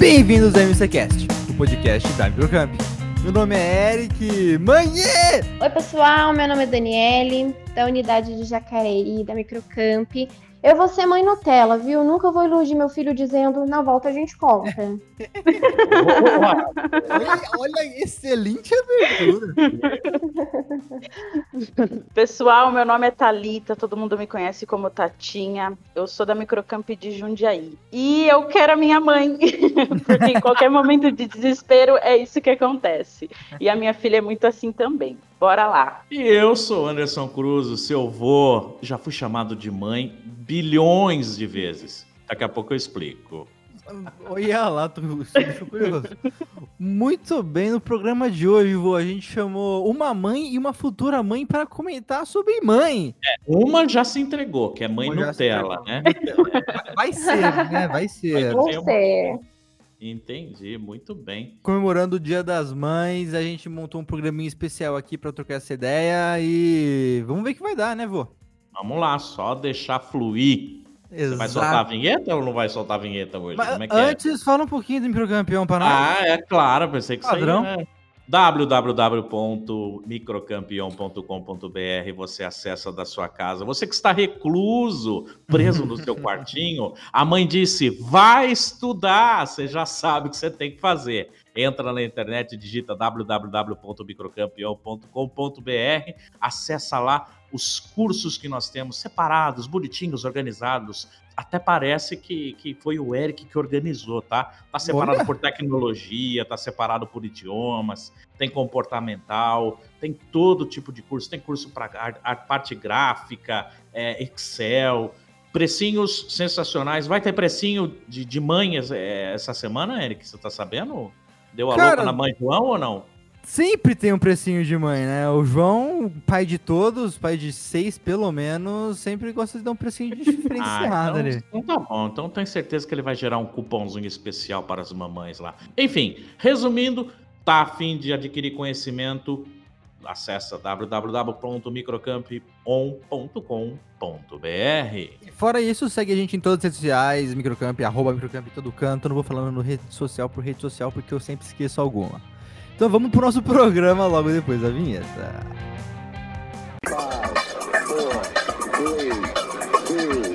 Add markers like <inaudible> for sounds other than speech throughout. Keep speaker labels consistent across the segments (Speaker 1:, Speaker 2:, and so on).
Speaker 1: Bem-vindos ao MCCast, o podcast da Microcamp. Meu nome é Eric Manhê!
Speaker 2: Oi, pessoal, meu nome é Daniele, da unidade de Jacareí, da Microcamp. Eu vou ser mãe Nutella, viu? Nunca vou iludir meu filho dizendo, na volta a gente conta. <laughs>
Speaker 1: olha, olha, excelente abertura.
Speaker 3: Pessoal, meu nome é Talita, todo mundo me conhece como Tatinha. Eu sou da Microcamp de Jundiaí. E eu quero a minha mãe, <laughs> porque em qualquer momento de desespero é isso que acontece. E a minha filha é muito assim também. Bora lá.
Speaker 4: E eu sou Anderson Cruz, o seu vô. Já fui chamado de mãe bilhões de vezes. Daqui a pouco eu explico.
Speaker 1: Olha lá, tô, tô curioso. Muito bem, no programa de hoje, vô, a gente chamou uma mãe e uma futura mãe para comentar sobre mãe.
Speaker 4: É, uma já se entregou, que é mãe uma Nutella, né?
Speaker 1: Vai ser, né? Vai ser.
Speaker 2: Vai ser.
Speaker 4: Entendi, muito bem.
Speaker 1: Comemorando o Dia das Mães, a gente montou um programinha especial aqui para trocar essa ideia e vamos ver o que vai dar, né, vô?
Speaker 4: Vamos lá, só deixar fluir. Exato. Você vai soltar a vinheta ou não vai soltar a vinheta hoje?
Speaker 1: Mas Como é que é? antes, é? fala um pouquinho do microcampeão para nós.
Speaker 4: Ah, é claro, pensei que Padrão. isso aí www.microcampeão.com.br você acessa da sua casa. Você que está recluso, preso no seu <laughs> quartinho, a mãe disse: vai estudar, você já sabe o que você tem que fazer. Entra na internet, digita www.microcampeão.com.br, acessa lá os cursos que nós temos separados, bonitinhos, organizados. Até parece que, que foi o Eric que organizou, tá? Tá separado Olha. por tecnologia, tá separado por idiomas, tem comportamental, tem todo tipo de curso. Tem curso para parte gráfica, é, Excel, precinhos sensacionais. Vai ter precinho de, de mãe é, essa semana, Eric? Você tá sabendo? Deu a Cara, louca na mãe João ou não?
Speaker 1: Sempre tem um precinho de mãe, né? O João, pai de todos, pai de seis pelo menos, sempre gosta de dar um precinho diferenciado ah, então, ali.
Speaker 4: Então tá bom, então tenho certeza que ele vai gerar um cupomzinho especial para as mamães lá. Enfim, resumindo, tá a fim de adquirir conhecimento, acessa www.microcamp.com.br.
Speaker 1: Fora isso, segue a gente em todas as redes sociais, Microcamp, arroba Microcamp em todo canto. não vou falando no rede social por rede social porque eu sempre esqueço alguma. Então vamos pro nosso programa logo depois da vinheta. Five, four, three, two,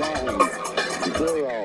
Speaker 1: one, zero.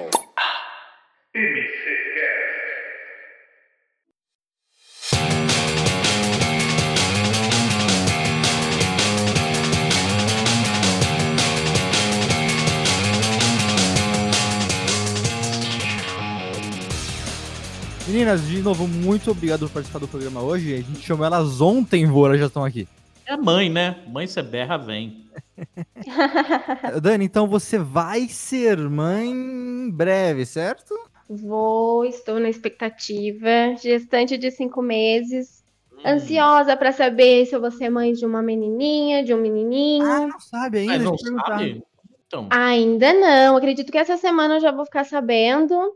Speaker 1: Meninas, de novo, muito obrigado por participar do programa hoje. A gente chamou elas ontem, Vora, já estão aqui.
Speaker 4: É mãe, né? Mãe, você berra, vem. <laughs>
Speaker 1: Dani, então você vai ser mãe em breve, certo?
Speaker 2: Vou, estou na expectativa. Gestante de cinco meses. Hum. Ansiosa para saber se eu vou ser mãe de uma menininha, de um menininho. Ah,
Speaker 1: não sabe ainda?
Speaker 4: não sabe?
Speaker 2: Então. Ainda não. Acredito que essa semana eu já vou ficar sabendo.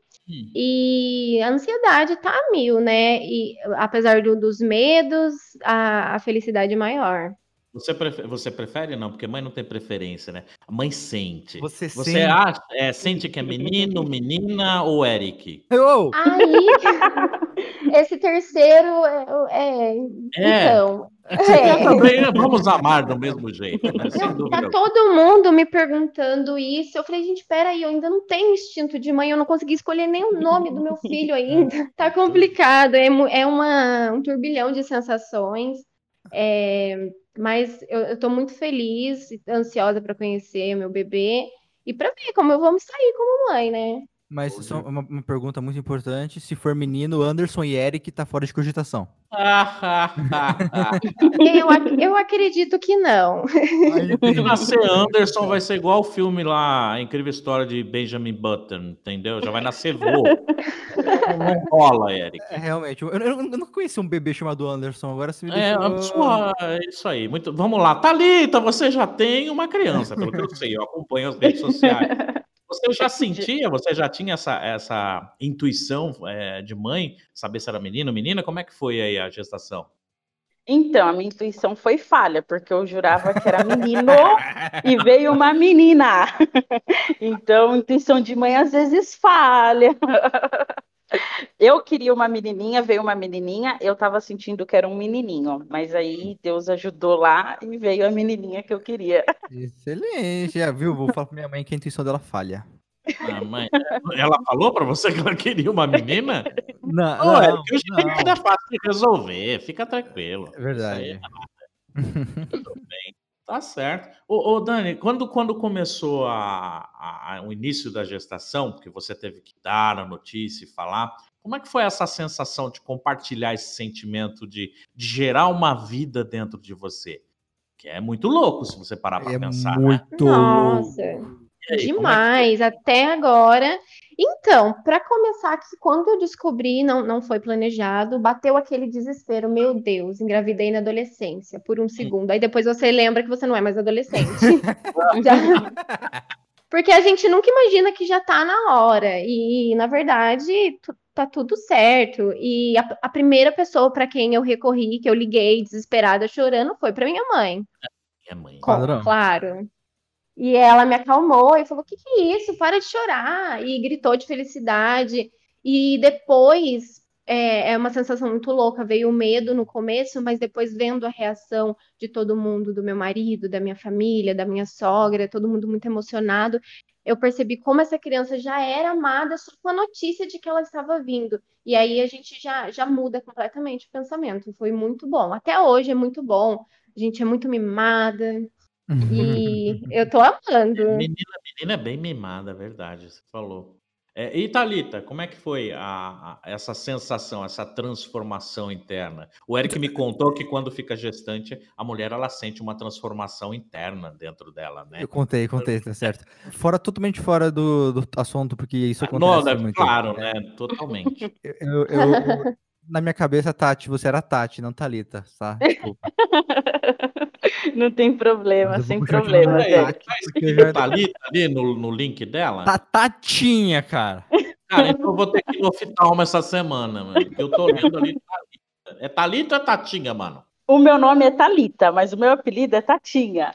Speaker 2: E a ansiedade tá a mil, né? E apesar do, dos medos, a, a felicidade maior.
Speaker 4: Você prefere, você prefere? Não, porque mãe não tem preferência, né? A mãe sente.
Speaker 1: Você,
Speaker 4: você
Speaker 1: sente.
Speaker 4: Acha, é, sente que é menino, menina ou Eric?
Speaker 2: Oh. Aí, esse terceiro é, é, é. então.
Speaker 4: É. Também vamos amar do mesmo jeito, né?
Speaker 2: tá todo mundo me perguntando isso. Eu falei, gente, peraí, eu ainda não tenho instinto de mãe, eu não consegui escolher nem o nome do meu filho <laughs> ainda. Tá complicado, é, é uma, um turbilhão de sensações. É, mas eu, tô muito feliz, ansiosa para conhecer meu bebê e para ver como eu vou me sair como mãe, né?
Speaker 1: Mas só uma, uma, pergunta muito importante: se for menino, Anderson e Eric tá fora de cogitação. <laughs>
Speaker 2: eu, eu acredito que não.
Speaker 4: Se nascer Anderson, vai ser igual o filme lá, a incrível história de Benjamin Button, entendeu? Já vai nascer vô. não rola, Eric.
Speaker 1: É, realmente, eu, eu, eu, não conheci um bebê chamado Anderson, agora se me
Speaker 4: é, deixou... é, isso aí. Muito, vamos lá. Thalita, você já tem uma criança, pelo que eu sei, eu acompanho as redes sociais. Você já sentia, você já tinha essa, essa intuição é, de mãe, saber se era menino ou menina? Como é que foi aí a gestação?
Speaker 3: Então, a minha intuição foi falha, porque eu jurava que era menino <laughs> e veio uma menina. <laughs> Então, intuição de mãe às vezes falha. <laughs> Eu queria uma menininha, veio uma menininha, eu tava sentindo que era um menininho, mas aí Deus ajudou lá e veio a menininha que eu queria.
Speaker 1: Excelente, já viu? Vou falar pra minha mãe que a intuição dela falha.
Speaker 4: Ah, mãe, ela falou pra você que ela queria uma menina?
Speaker 1: Não,
Speaker 4: Ô,
Speaker 1: não,
Speaker 4: é que eu
Speaker 1: não.
Speaker 4: é fácil de resolver, fica tranquilo.
Speaker 1: É verdade.
Speaker 4: É <laughs> Tudo bem, tá certo. Ô, ô, Dani, quando, quando começou a, a- o início da gestação, porque você teve que dar a notícia e falar, como é que foi essa sensação de compartilhar esse sentimento de, de gerar uma vida dentro de você? Que é muito louco se você parar para
Speaker 1: É
Speaker 4: pensar. né?
Speaker 1: muito
Speaker 2: Nossa.
Speaker 1: louco.
Speaker 4: E aí, como é que
Speaker 2: Demais, até agora. Então, para começar, que quando eu descobri, não, não foi planejado, bateu aquele desespero, meu Deus, engravidei na adolescência, por um segundo. Aí depois você lembra que você não é mais adolescente. <laughs> Já- Porque a gente nunca imagina que já tá na hora. E, na verdade, tá tudo certo. E a, a primeira pessoa para quem eu recorri, que eu liguei desesperada, chorando, foi para minha mãe.
Speaker 4: é, mãe?
Speaker 2: Com-. Claro. E ela me acalmou e falou: O que que é isso? Para de chorar. E gritou de felicidade. E depois é, é uma sensação muito louca. Veio o medo no começo, mas depois vendo a reação de todo mundo, do meu marido, da minha família, da minha sogra, todo mundo muito emocionado. Eu percebi como essa criança já era amada só com a notícia de que ela estava vindo. E aí a gente já, já muda completamente o pensamento. Foi muito bom. Até hoje é muito bom. A gente é muito mimada. E eu tô amando.
Speaker 4: Menina, menina é bem mimada, é verdade, você falou. É, e Thalita, como é que foi a- a- essa sensação, essa transformação interna? O Eric me contou que quando fica gestante, a mulher ela sente uma transformação interna dentro dela, né?
Speaker 1: Eu contei, contei, tá certo. Fora, totalmente fora do, do assunto, porque isso
Speaker 4: Não,
Speaker 1: acontece
Speaker 4: né,
Speaker 1: muito.
Speaker 4: claro, né? Totalmente. <laughs>
Speaker 1: Eu, eu- eu- na minha cabeça, Tati, você era Tati, não Thalita, tá? Desculpa. <laughs> <laughs>
Speaker 3: Não tem problema, sem problema.
Speaker 4: Aí, tá escrito
Speaker 1: já-
Speaker 4: Thalita ali no, no link dela?
Speaker 1: Tá Tatinha, cara.
Speaker 4: Cara, então eu vou ter que ir no oftalmo essa semana, mano. Eu tô lendo ali Thalita. É Thalita ou é Tatinha, mano?
Speaker 3: O meu nome é Talita, mas o meu apelido é Tatinha.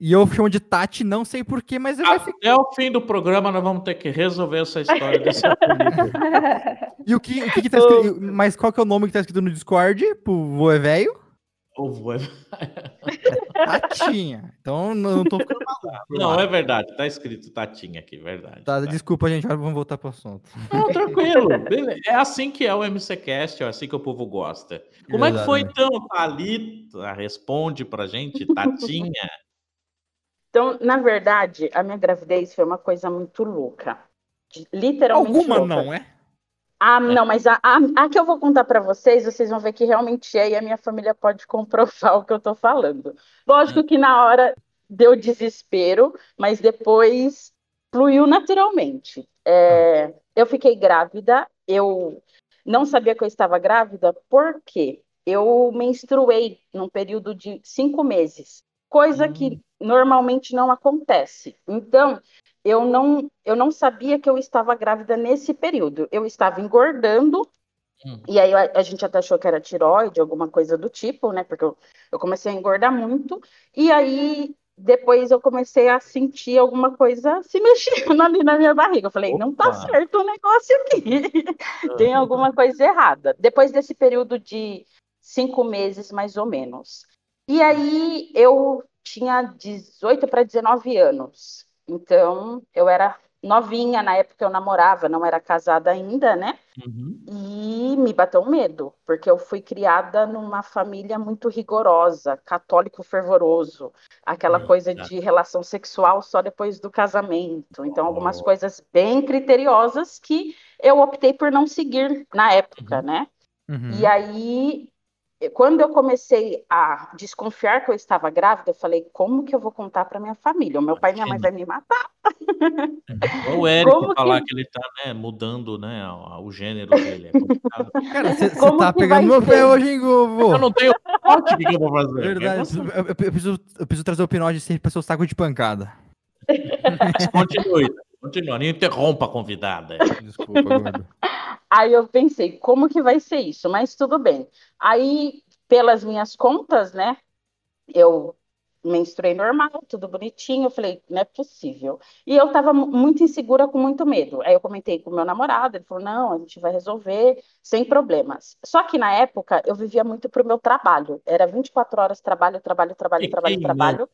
Speaker 1: E eu chamo de Tati, não sei porquê, mas vai ficar.
Speaker 4: Até o fim do programa nós vamos ter que resolver essa história desse apelido. <laughs>
Speaker 1: E o que, o que, que tá escrito? <laughs> Mas qual que é o nome que tá escrito no Discord? Pro vô é velho?
Speaker 4: Ou vou- <laughs>
Speaker 1: Tatinha. Então não, não tô ficando maluco.
Speaker 4: Não, é verdade. Tá escrito Tatinha aqui, verdade.
Speaker 1: Tá,
Speaker 4: Tá.
Speaker 1: desculpa, gente, agora vamos voltar pro assunto.
Speaker 4: Não, tranquilo. É assim que é o MCCast, é assim que o povo gosta. Como é que foi então, Thalita? Responde pra gente, Tatinha.
Speaker 3: Então, na verdade, a minha gravidez foi uma coisa muito louca. Literalmente
Speaker 1: Alguma
Speaker 3: louca.
Speaker 1: não é?
Speaker 3: Ah, não, mas a, a, a que eu vou contar pra vocês, vocês vão ver que realmente é e a minha família pode comprovar <laughs> o que eu tô falando. Lógico que na hora deu desespero, mas depois fluiu naturalmente. É, eu fiquei grávida, eu não sabia que eu estava grávida, porque eu menstruei num período de cinco meses, coisa que normalmente não acontece. Então, eu não, eu não sabia que eu estava grávida nesse período. Eu estava engordando,
Speaker 4: Hum.
Speaker 3: e aí a, a gente até achou que era tiroide, alguma coisa do tipo, né? Porque eu, eu comecei a engordar muito, e aí depois eu comecei a sentir alguma coisa se <laughs> mexendo ali na minha barriga. Eu falei, não tá
Speaker 4: Opa.
Speaker 3: certo o negócio aqui, <laughs> tem alguma coisa errada. Depois desse período de cinco meses, mais ou menos. E aí eu tinha 18 para 19 anos. Então, eu era novinha, na época eu namorava, não era casada ainda, né?
Speaker 4: Uhum.
Speaker 3: E me bateu um medo, porque eu fui criada numa família muito rigorosa, católico fervoroso, aquela
Speaker 4: Eita.
Speaker 3: coisa de relação sexual só depois do casamento. Então, algumas
Speaker 4: Oh.
Speaker 3: coisas bem criteriosas que eu optei por não seguir na época,
Speaker 4: Uhum.
Speaker 3: né?
Speaker 1: Uhum.
Speaker 3: E aí, quando eu comecei a desconfiar que eu estava grávida, eu falei, como que eu vou contar para minha família? O meu pai e minha mãe vai me matar.
Speaker 4: O Eric
Speaker 3: Como
Speaker 4: falar
Speaker 3: que-
Speaker 4: que... ele tá né, mudando né, o o gênero dele. É. <laughs>
Speaker 1: Cara, você tá
Speaker 3: que
Speaker 1: pegando meu pé hoje, hein, vô?
Speaker 4: eu não tenho sorte, o que que eu vou fazer?
Speaker 1: Verdade, eu preciso, eu- eu preciso, eu preciso trazer o Pinote sempre pra seu saco de pancada.
Speaker 4: Mas continue, continue, não interrompa a convidada. <laughs>
Speaker 1: Desculpa, gordo.
Speaker 3: Aí eu pensei, como que vai ser isso? Mas tudo bem. Aí, pelas minhas contas, né, eu menstruei normal, tudo bonitinho. Eu falei, não é possível. E eu estava muito insegura, com muito medo. Aí eu comentei com o meu namorado, ele falou: não, a gente vai resolver sem problemas. Só que na época eu vivia muito para o meu trabalho. Era 24 horas trabalho, trabalho, trabalho, trabalho, trabalho.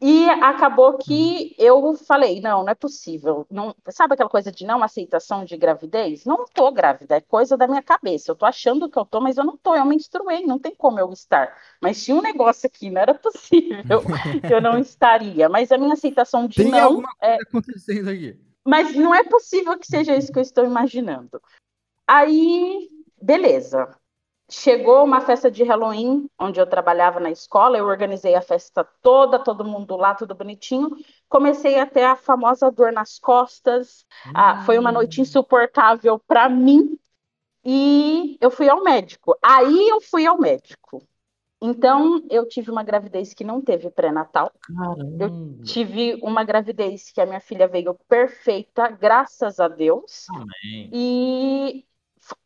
Speaker 3: E acabou que eu falei, não, não é possível. Não, sabe aquela coisa de não aceitação de gravidez? Não tô grávida, é coisa da minha cabeça. Eu tô achando que eu tô, mas eu não tô, eu menstruei, não tem como eu estar. Mas tinha um negócio aqui, não era possível que <laughs> eu não estaria. Mas a minha aceitação de
Speaker 1: Tem
Speaker 3: não
Speaker 1: alguma coisa
Speaker 3: é,
Speaker 1: acontecendo aqui.
Speaker 3: mas não é possível que seja isso que eu estou imaginando. Aí, beleza. Chegou uma festa de Halloween, onde eu trabalhava na escola, eu organizei a festa toda, todo mundo lá, tudo bonitinho. Comecei a ter a famosa dor nas costas. Ah, foi uma noite insuportável para mim e eu fui ao médico. Aí eu fui ao médico. Então, eu tive uma gravidez que não teve pré-natal.
Speaker 4: Caramba.
Speaker 3: Tive uma gravidez que a minha filha veio perfeita, graças a Deus.
Speaker 4: Amém.
Speaker 3: E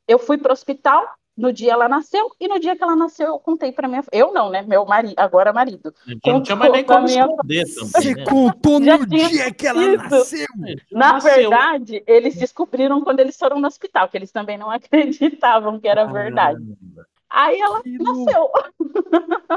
Speaker 3: eu fui para o hospital no dia ela nasceu, e no dia que ela nasceu, eu contei para minha. Eu não, né? Meu marido, agora marido.
Speaker 4: Já não tinha mais nem
Speaker 3: Contou
Speaker 4: como
Speaker 3: minha-
Speaker 4: esconder também, né?
Speaker 1: contou
Speaker 3: Já
Speaker 1: no
Speaker 3: tinha
Speaker 1: dia que ela nasceu.
Speaker 4: Já
Speaker 3: Na
Speaker 4: nasceu.
Speaker 3: verdade, eles descobriram quando eles foram no hospital, que eles também não <laughs> acreditavam que era verdade. Aí ela
Speaker 1: Que
Speaker 3: nasceu.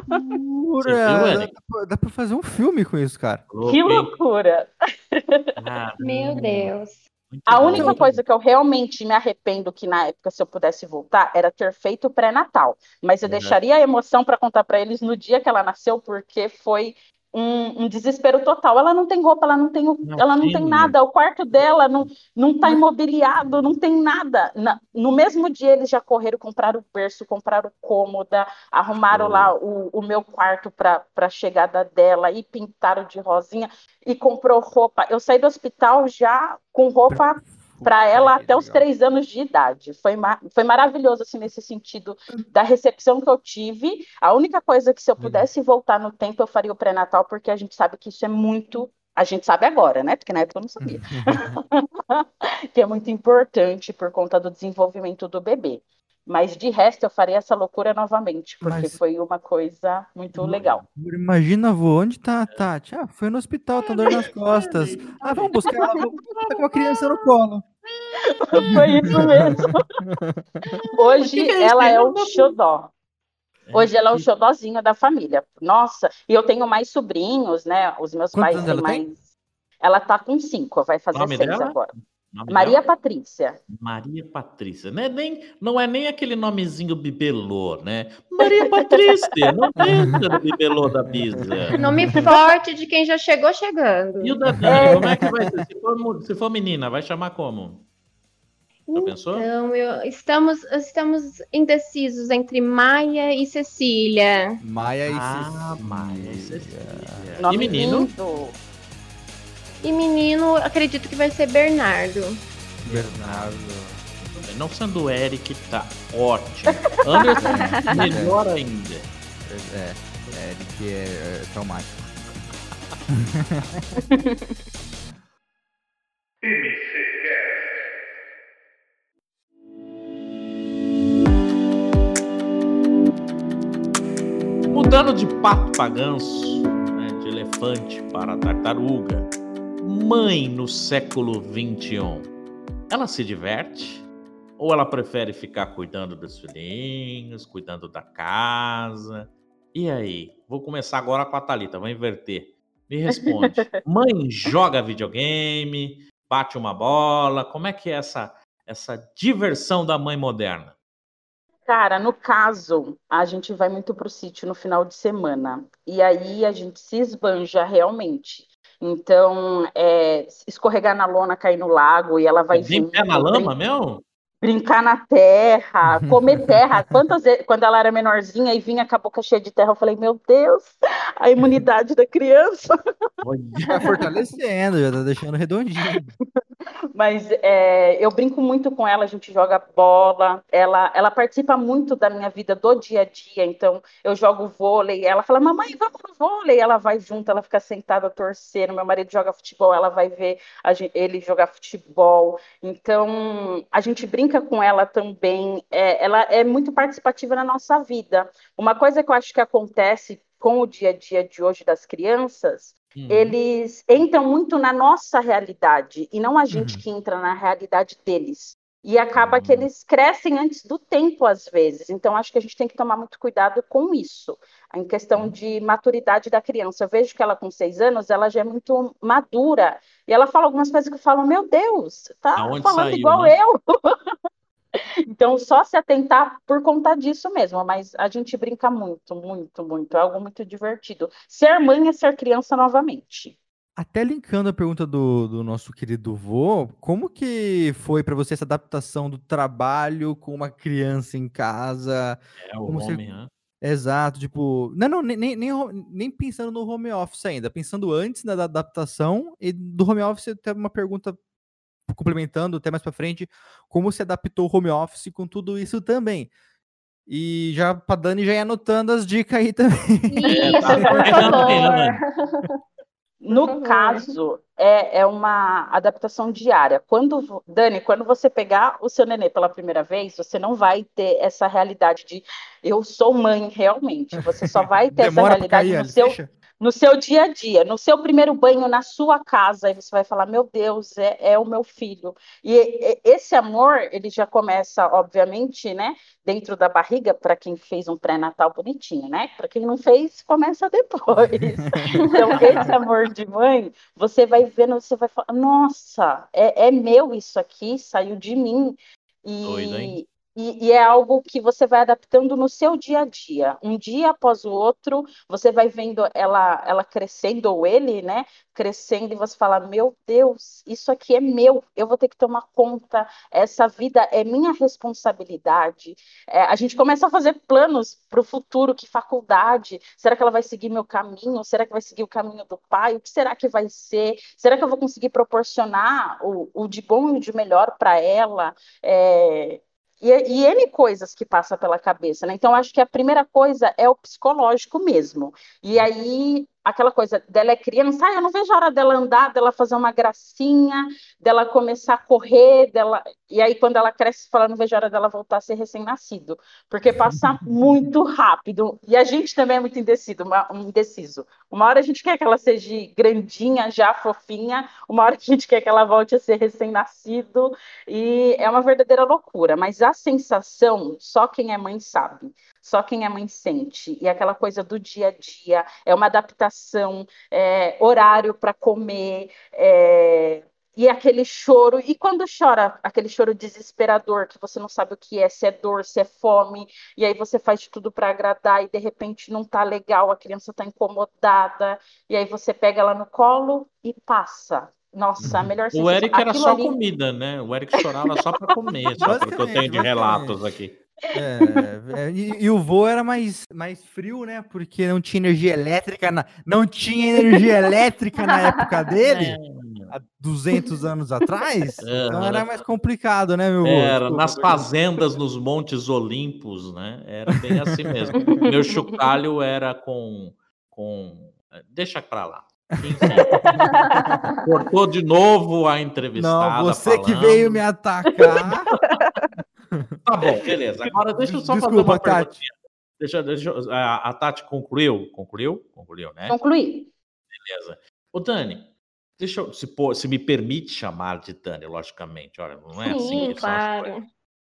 Speaker 1: loucura.
Speaker 4: Viu,
Speaker 1: Dá, pra fazer um filme com isso, cara.
Speaker 3: Que loucura.
Speaker 4: Caramba.
Speaker 2: Meu Deus.
Speaker 4: Muito
Speaker 3: A
Speaker 4: bom.
Speaker 3: única coisa que eu realmente me arrependo que na época, se eu pudesse voltar, era ter feito o pré-natal. Mas eu
Speaker 4: Uhum.
Speaker 3: deixaria a emoção para contar para eles no dia que ela nasceu, porque foi um, um desespero total. Ela não tem roupa, ela não tem, o- ela não tem nada. O quarto dela não não está imobiliado, não tem nada. Na- no mesmo dia eles já correram, compraram o berço, compraram cômoda, arrumaram lá o, o meu quarto para a chegada dela e pintaram de rosinha e comprou roupa. Eu saí do hospital já com roupa para ela
Speaker 1: que
Speaker 3: até os três anos de idade. Foi, ma- foi maravilhoso, assim, nesse sentido da recepção que eu tive. A única coisa que se eu
Speaker 1: Legal.
Speaker 3: pudesse voltar no tempo, eu faria o pré-natal, porque a gente sabe que isso é muito. A gente sabe agora, né? Porque na época eu não sabia. <laughs> que é muito importante por conta do desenvolvimento do bebê. Mas de resto, eu faria essa loucura novamente, porque
Speaker 1: Mas-
Speaker 3: foi uma coisa muito legal.
Speaker 1: Imagina, vô, onde tá a Tati? Ah, foi no hospital, tá dor nas <laughs> costas. Ah, vamos buscar ela, vou tá com a criança no colo.
Speaker 3: Foi isso mesmo. <laughs> Hoje
Speaker 4: é
Speaker 3: ela é o xodó. Hoje ela é o xodózinho da família. Nossa, e eu tenho mais sobrinhos, né? Os meus
Speaker 1: Quantos
Speaker 3: pais têm
Speaker 1: ela tem?
Speaker 3: mais. Ela tá com cinco, vai fazer seis
Speaker 4: dela?
Speaker 3: agora.
Speaker 4: Nome
Speaker 3: Maria
Speaker 4: dela?
Speaker 3: Patrícia.
Speaker 4: Maria Patrícia. Não é, nem, não é nem aquele nomezinho bibelô, né? Maria Patrícia. Não entra no bibelô da Bisa. <laughs>
Speaker 2: Nome forte de quem já chegou chegando.
Speaker 4: E o da Dani, como é que vai ser? Se for, se for menina, vai chamar como? Já pensou?
Speaker 2: Então, eu- estamos, estamos indecisos entre Maia e Cecília.
Speaker 1: Maia e
Speaker 4: Ah,
Speaker 1: Cecília.
Speaker 4: Maia e Cecília.
Speaker 3: Nome
Speaker 4: E menino?
Speaker 3: lindo.
Speaker 2: E menino, acredito que vai ser Bernardo.
Speaker 1: Bernardo.
Speaker 4: Não sendo o Eric, tá ótimo. Anderson, <laughs> melhor ainda.
Speaker 1: É, é, que é, é traumático. <laughs>
Speaker 4: Mudando de pato para ganso, né, de elefante para tartaruga, mãe no século XXI, ela se diverte? Ou ela prefere ficar cuidando dos filhinhos, cuidando da casa? E aí? Vou começar agora com a Thalita, vou inverter. Me responde. <laughs> Mãe joga videogame, bate uma bola, como é que é essa, essa diversão da mãe moderna?
Speaker 3: Cara, no caso, a gente vai muito pro sítio no final de semana. E aí a gente se esbanja realmente. Então, é, escorregar na lona, cair no lago e ela vai junto,
Speaker 4: pé na lama, meu?
Speaker 3: Brincar na terra, <laughs> comer terra. Quantas vezes, quando ela era menorzinha e vinha com a boca cheia de terra, eu falei, meu Deus, a imunidade da criança. <laughs>
Speaker 1: Tá fortalecendo, já tá deixando redondinho. <laughs>
Speaker 3: Mas é, eu brinco muito com ela, a gente joga bola, ela, ela participa muito da minha vida do dia a dia, então eu jogo vôlei, ela fala, mamãe, vamos no vôlei, ela vai junto, ela fica sentada torcendo, meu marido joga futebol, ela vai ver a gen- ele jogar futebol, então a gente brinca com ela também, é, ela é muito participativa na nossa vida. Uma coisa que eu acho que acontece com o dia a dia de hoje das crianças,
Speaker 4: Uhum.
Speaker 3: eles entram muito na nossa realidade e não a gente
Speaker 1: Uhum.
Speaker 3: que entra na realidade deles. E acaba que
Speaker 4: Uhum.
Speaker 3: eles crescem antes do tempo, às vezes. Então, acho que a gente tem que tomar muito cuidado com isso, em questão de maturidade da criança. Eu vejo que ela, com seis anos, ela já é muito madura. E ela fala algumas coisas que eu falo, meu Deus, tá
Speaker 4: Aonde
Speaker 3: falando
Speaker 4: saiu,
Speaker 3: igual
Speaker 4: né?
Speaker 3: eu. <laughs> Então, só se atentar por conta disso mesmo, mas a gente brinca muito, muito, muito. É algo muito divertido. Ser mãe é ser criança novamente.
Speaker 1: Até linkando a pergunta do, do nosso querido vô, como que foi pra você essa adaptação do trabalho com uma criança em casa?
Speaker 4: É o
Speaker 1: Como você-
Speaker 4: homem, né?
Speaker 1: Exato, tipo, não, não, nem, nem, nem, pensando no home office ainda, pensando antes da da adaptação e do home office, até uma pergunta complementando até mais pra frente, como se adaptou o home office com tudo isso também. E já pra Dani já ir anotando as dicas aí também.
Speaker 2: Isso,
Speaker 4: tá
Speaker 2: por
Speaker 4: pegando <laughs>
Speaker 2: favor.
Speaker 3: No
Speaker 2: favor.
Speaker 3: caso, é, é uma adaptação diária. Quando, Dani, quando você pegar o seu nenê pela primeira vez, você não vai ter essa realidade de eu sou mãe realmente. Você só vai ter <laughs> essa realidade
Speaker 1: cair,
Speaker 3: no seu,
Speaker 1: deixa.
Speaker 3: No seu dia a dia, no seu primeiro banho na sua casa, aí você vai falar, meu Deus, é, é o meu filho. E, e- esse amor, ele já começa, obviamente, né, dentro da barriga, para quem fez um pré-natal bonitinho, né? Para quem não fez, começa depois. <laughs> Então, esse amor de mãe, você vai vendo, você vai falar, nossa, é, é meu isso aqui, saiu de mim. E,
Speaker 4: Doido?
Speaker 3: E, e é algo que você vai adaptando no seu dia a dia. Um dia após o outro, você vai vendo ela, ela crescendo, ou ele, né? Crescendo, e você fala: Meu Deus, isso aqui é meu, eu vou ter que tomar conta, essa vida é minha responsabilidade. É, a gente começa a fazer planos para o futuro: que faculdade? Será que ela vai seguir meu caminho? Será que vai seguir o caminho do pai? O que será que vai ser? Será que eu vou conseguir proporcionar o, o de bom e o de melhor para ela? É, e, e N coisas que passa pela cabeça, né? Então, acho que a primeira coisa é o psicológico mesmo. E aí, aquela coisa dela é criança, ah, eu não vejo a hora dela andar, dela fazer uma gracinha, dela começar a correr, dela... e aí, quando ela cresce, fala, não vejo a hora dela voltar a ser recém-nascido, porque passa muito rápido. E a gente também é muito indeciso, uma, um indeciso. Uma hora a gente quer que ela seja grandinha, já fofinha, uma hora a gente quer que ela volte a ser recém-nascido, e é uma verdadeira loucura, mas a sensação, só quem é mãe sabe, só quem é mãe sente. E aquela coisa do dia a dia, é uma adaptação, é, horário para comer, é, e aquele choro, e quando chora, aquele choro desesperador, que você não sabe o que é, se é dor, se é fome, e aí você faz de tudo para agradar, e de repente não tá legal, a criança tá incomodada, e aí você pega ela no colo e passa. Nossa, a melhor
Speaker 4: O
Speaker 3: sensação.
Speaker 4: Eric era
Speaker 3: Aquilo
Speaker 4: só
Speaker 3: ali-
Speaker 4: comida, né? O Eric chorava só pra comer, só pelo que eu tenho de relatos aqui.
Speaker 1: É, é, e, e o vô era mais, mais frio, né? Porque não tinha energia elétrica, na, não tinha energia <laughs> elétrica na época dele, há 200 anos atrás. Então era mais complicado, né, meu?
Speaker 4: Era, nas fazendas nos Montes Olimpos, né? Era bem assim mesmo. Meu chocalho era com. com... Deixa pra lá. Cortou de novo a entrevistada.
Speaker 1: Não, você que
Speaker 4: falando.
Speaker 1: veio me atacar. <laughs> <laughs>
Speaker 4: Tá bom, beleza. Agora deixa eu só fazer
Speaker 1: Desculpa,
Speaker 4: uma
Speaker 1: Tati.
Speaker 4: perguntinha. Deixa, deixa, eu- a, a Tati concluiu? Concluiu? Concluiu, né?
Speaker 3: Concluí.
Speaker 4: Beleza. Ô, Dani, deixa eu, se, se me permite chamar de Dani, logicamente. Olha, não é assim
Speaker 2: Sim,
Speaker 4: que são as coisas.
Speaker 2: claro.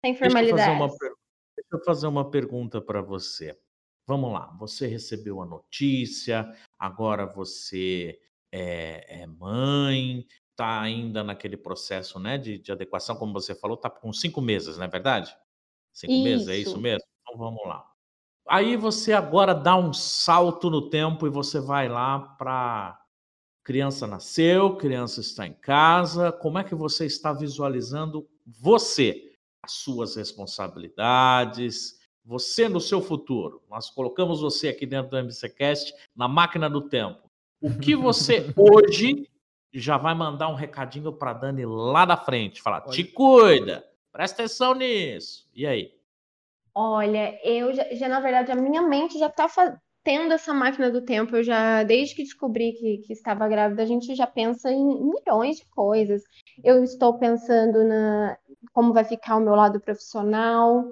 Speaker 2: Sem
Speaker 4: Deixa eu fazer
Speaker 2: formalidade.
Speaker 4: per- deixa eu fazer uma pergunta para você. Vamos lá, você recebeu a notícia, agora você é, é mãe, está ainda naquele processo né, de, de adequação, como você falou, está com cinco meses, não é verdade? Cinco meses, é isso
Speaker 2: Isso.
Speaker 4: mesmo? Então vamos lá. Aí você agora dá um salto no tempo e você vai lá para criança nasceu, criança está em casa. Como é que você está visualizando você, as suas responsabilidades, você no seu futuro? Nós colocamos você aqui dentro do MCCast na máquina do tempo. O que você <laughs> hoje já vai mandar um recadinho para Dani lá da frente, falar: "Te cuida, presta atenção nisso". E aí?
Speaker 2: Olha, eu já, já, na verdade, a minha mente já tá fa- tendo essa máquina do tempo. Eu já, desde que descobri que, que estava grávida, a gente já pensa em milhões de coisas. Eu estou pensando na como vai ficar o meu lado profissional,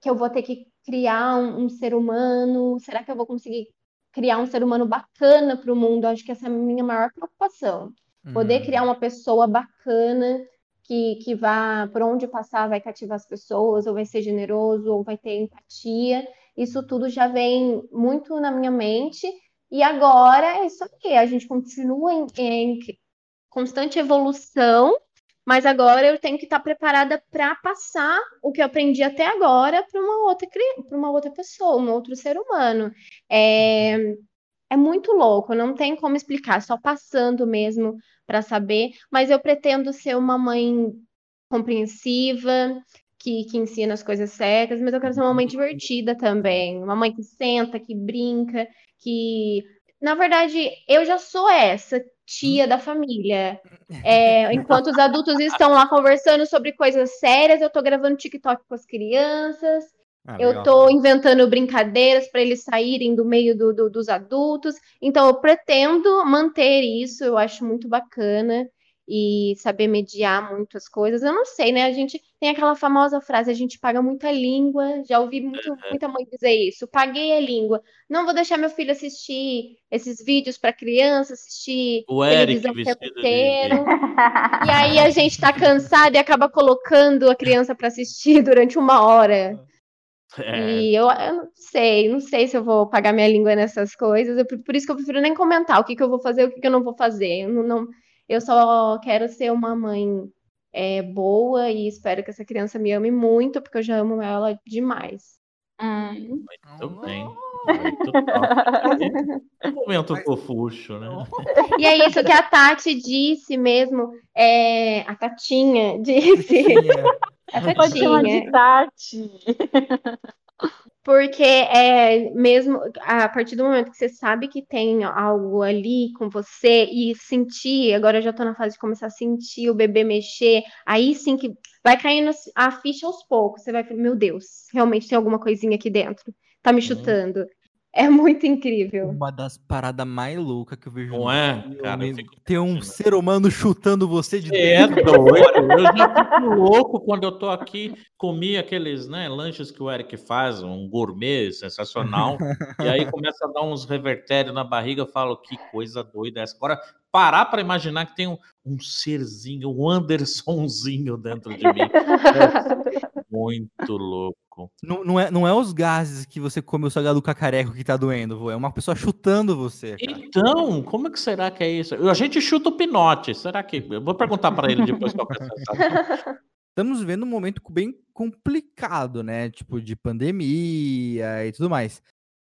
Speaker 2: que eu vou ter que criar um, um ser humano. Será que eu vou conseguir criar um ser humano bacana para o mundo. Acho que essa é a minha maior preocupação. Poder
Speaker 1: Hum.
Speaker 2: criar uma pessoa bacana que, que vá, por onde passar, vai cativar as pessoas, ou vai ser generoso, ou vai ter empatia. Isso tudo já vem muito na minha mente. E agora é isso aqui, a gente continua em, em constante evolução, mas agora eu tenho que estar preparada para passar o que eu aprendi até agora para uma outra para uma outra pessoa, um outro ser humano. É, é muito louco, não tem como explicar, só passando mesmo para saber, mas eu pretendo ser uma mãe compreensiva, que, que ensina as coisas certas, mas eu quero ser uma mãe divertida também, uma mãe que senta, que brinca, que na verdade eu já sou essa tia da família. É, enquanto os adultos estão lá conversando sobre coisas sérias, eu tô gravando TikTok com as crianças,
Speaker 1: Ah,
Speaker 2: eu
Speaker 1: legal.
Speaker 2: tô inventando brincadeiras para eles saírem do meio do- do- dos adultos. Então, eu pretendo manter isso, eu acho muito bacana e saber mediar muitas coisas. Eu não sei, né? A gente tem aquela famosa frase: a gente paga muita língua. Já ouvi muito, muita mãe dizer isso. Paguei a língua. Não vou deixar meu filho assistir esses vídeos para criança, assistir
Speaker 4: O Eric
Speaker 2: televisão o
Speaker 4: de-
Speaker 2: inteiro. E aí a gente tá cansado e acaba colocando a criança para assistir durante uma hora.
Speaker 4: É,
Speaker 2: E eu, eu não sei, não sei se eu vou pagar minha língua nessas coisas. Eu por isso que eu prefiro nem comentar o que que eu vou fazer e o que que eu não vou fazer. Eu, não, não- eu só quero ser uma mãe é, boa e espero que essa criança me ame muito, porque eu já amo ela demais.
Speaker 3: Hum.
Speaker 4: Muito bem. Muito top. É um momento fofucho, né?
Speaker 2: E é isso que a Tati disse mesmo. é, a Tatinha disse. A
Speaker 3: Pode chamar
Speaker 2: Tatinha.
Speaker 3: de Tati.
Speaker 2: Porque é mesmo a partir do momento que você sabe que tem algo ali com você e sentir, agora eu já tô na fase de começar a sentir o bebê mexer, aí sim que vai caindo a ficha aos poucos. Você vai, meu Deus, realmente tem alguma coisinha aqui dentro. Tá me chutando. É muito incrível.
Speaker 1: Uma das paradas mais loucas que eu vejo.
Speaker 4: Não é, cara? Eu fico
Speaker 1: Ter um ser humano chutando você de
Speaker 4: É
Speaker 1: dentro.
Speaker 4: doido. Eu já fico louco quando eu tô aqui, comi aqueles né, lanches que o Eric faz, um gourmet sensacional, e aí <laughs> começa a dar uns revertérios na barriga, eu falo, que coisa doida é essa. Agora, parar para imaginar que tem um, um serzinho, um Andersonzinho dentro de mim. É <laughs> muito louco.
Speaker 1: Não, não, é, não é os gases que você come o salgado cacareco que tá doendo, vô. É uma pessoa chutando você. cara.
Speaker 4: Então, como é que será que é isso? A gente chuta o pinote. Será que. Eu vou perguntar para ele depois qual é a. <laughs>
Speaker 1: Estamos vivendo um momento bem complicado, né? Tipo, de pandemia e tudo mais.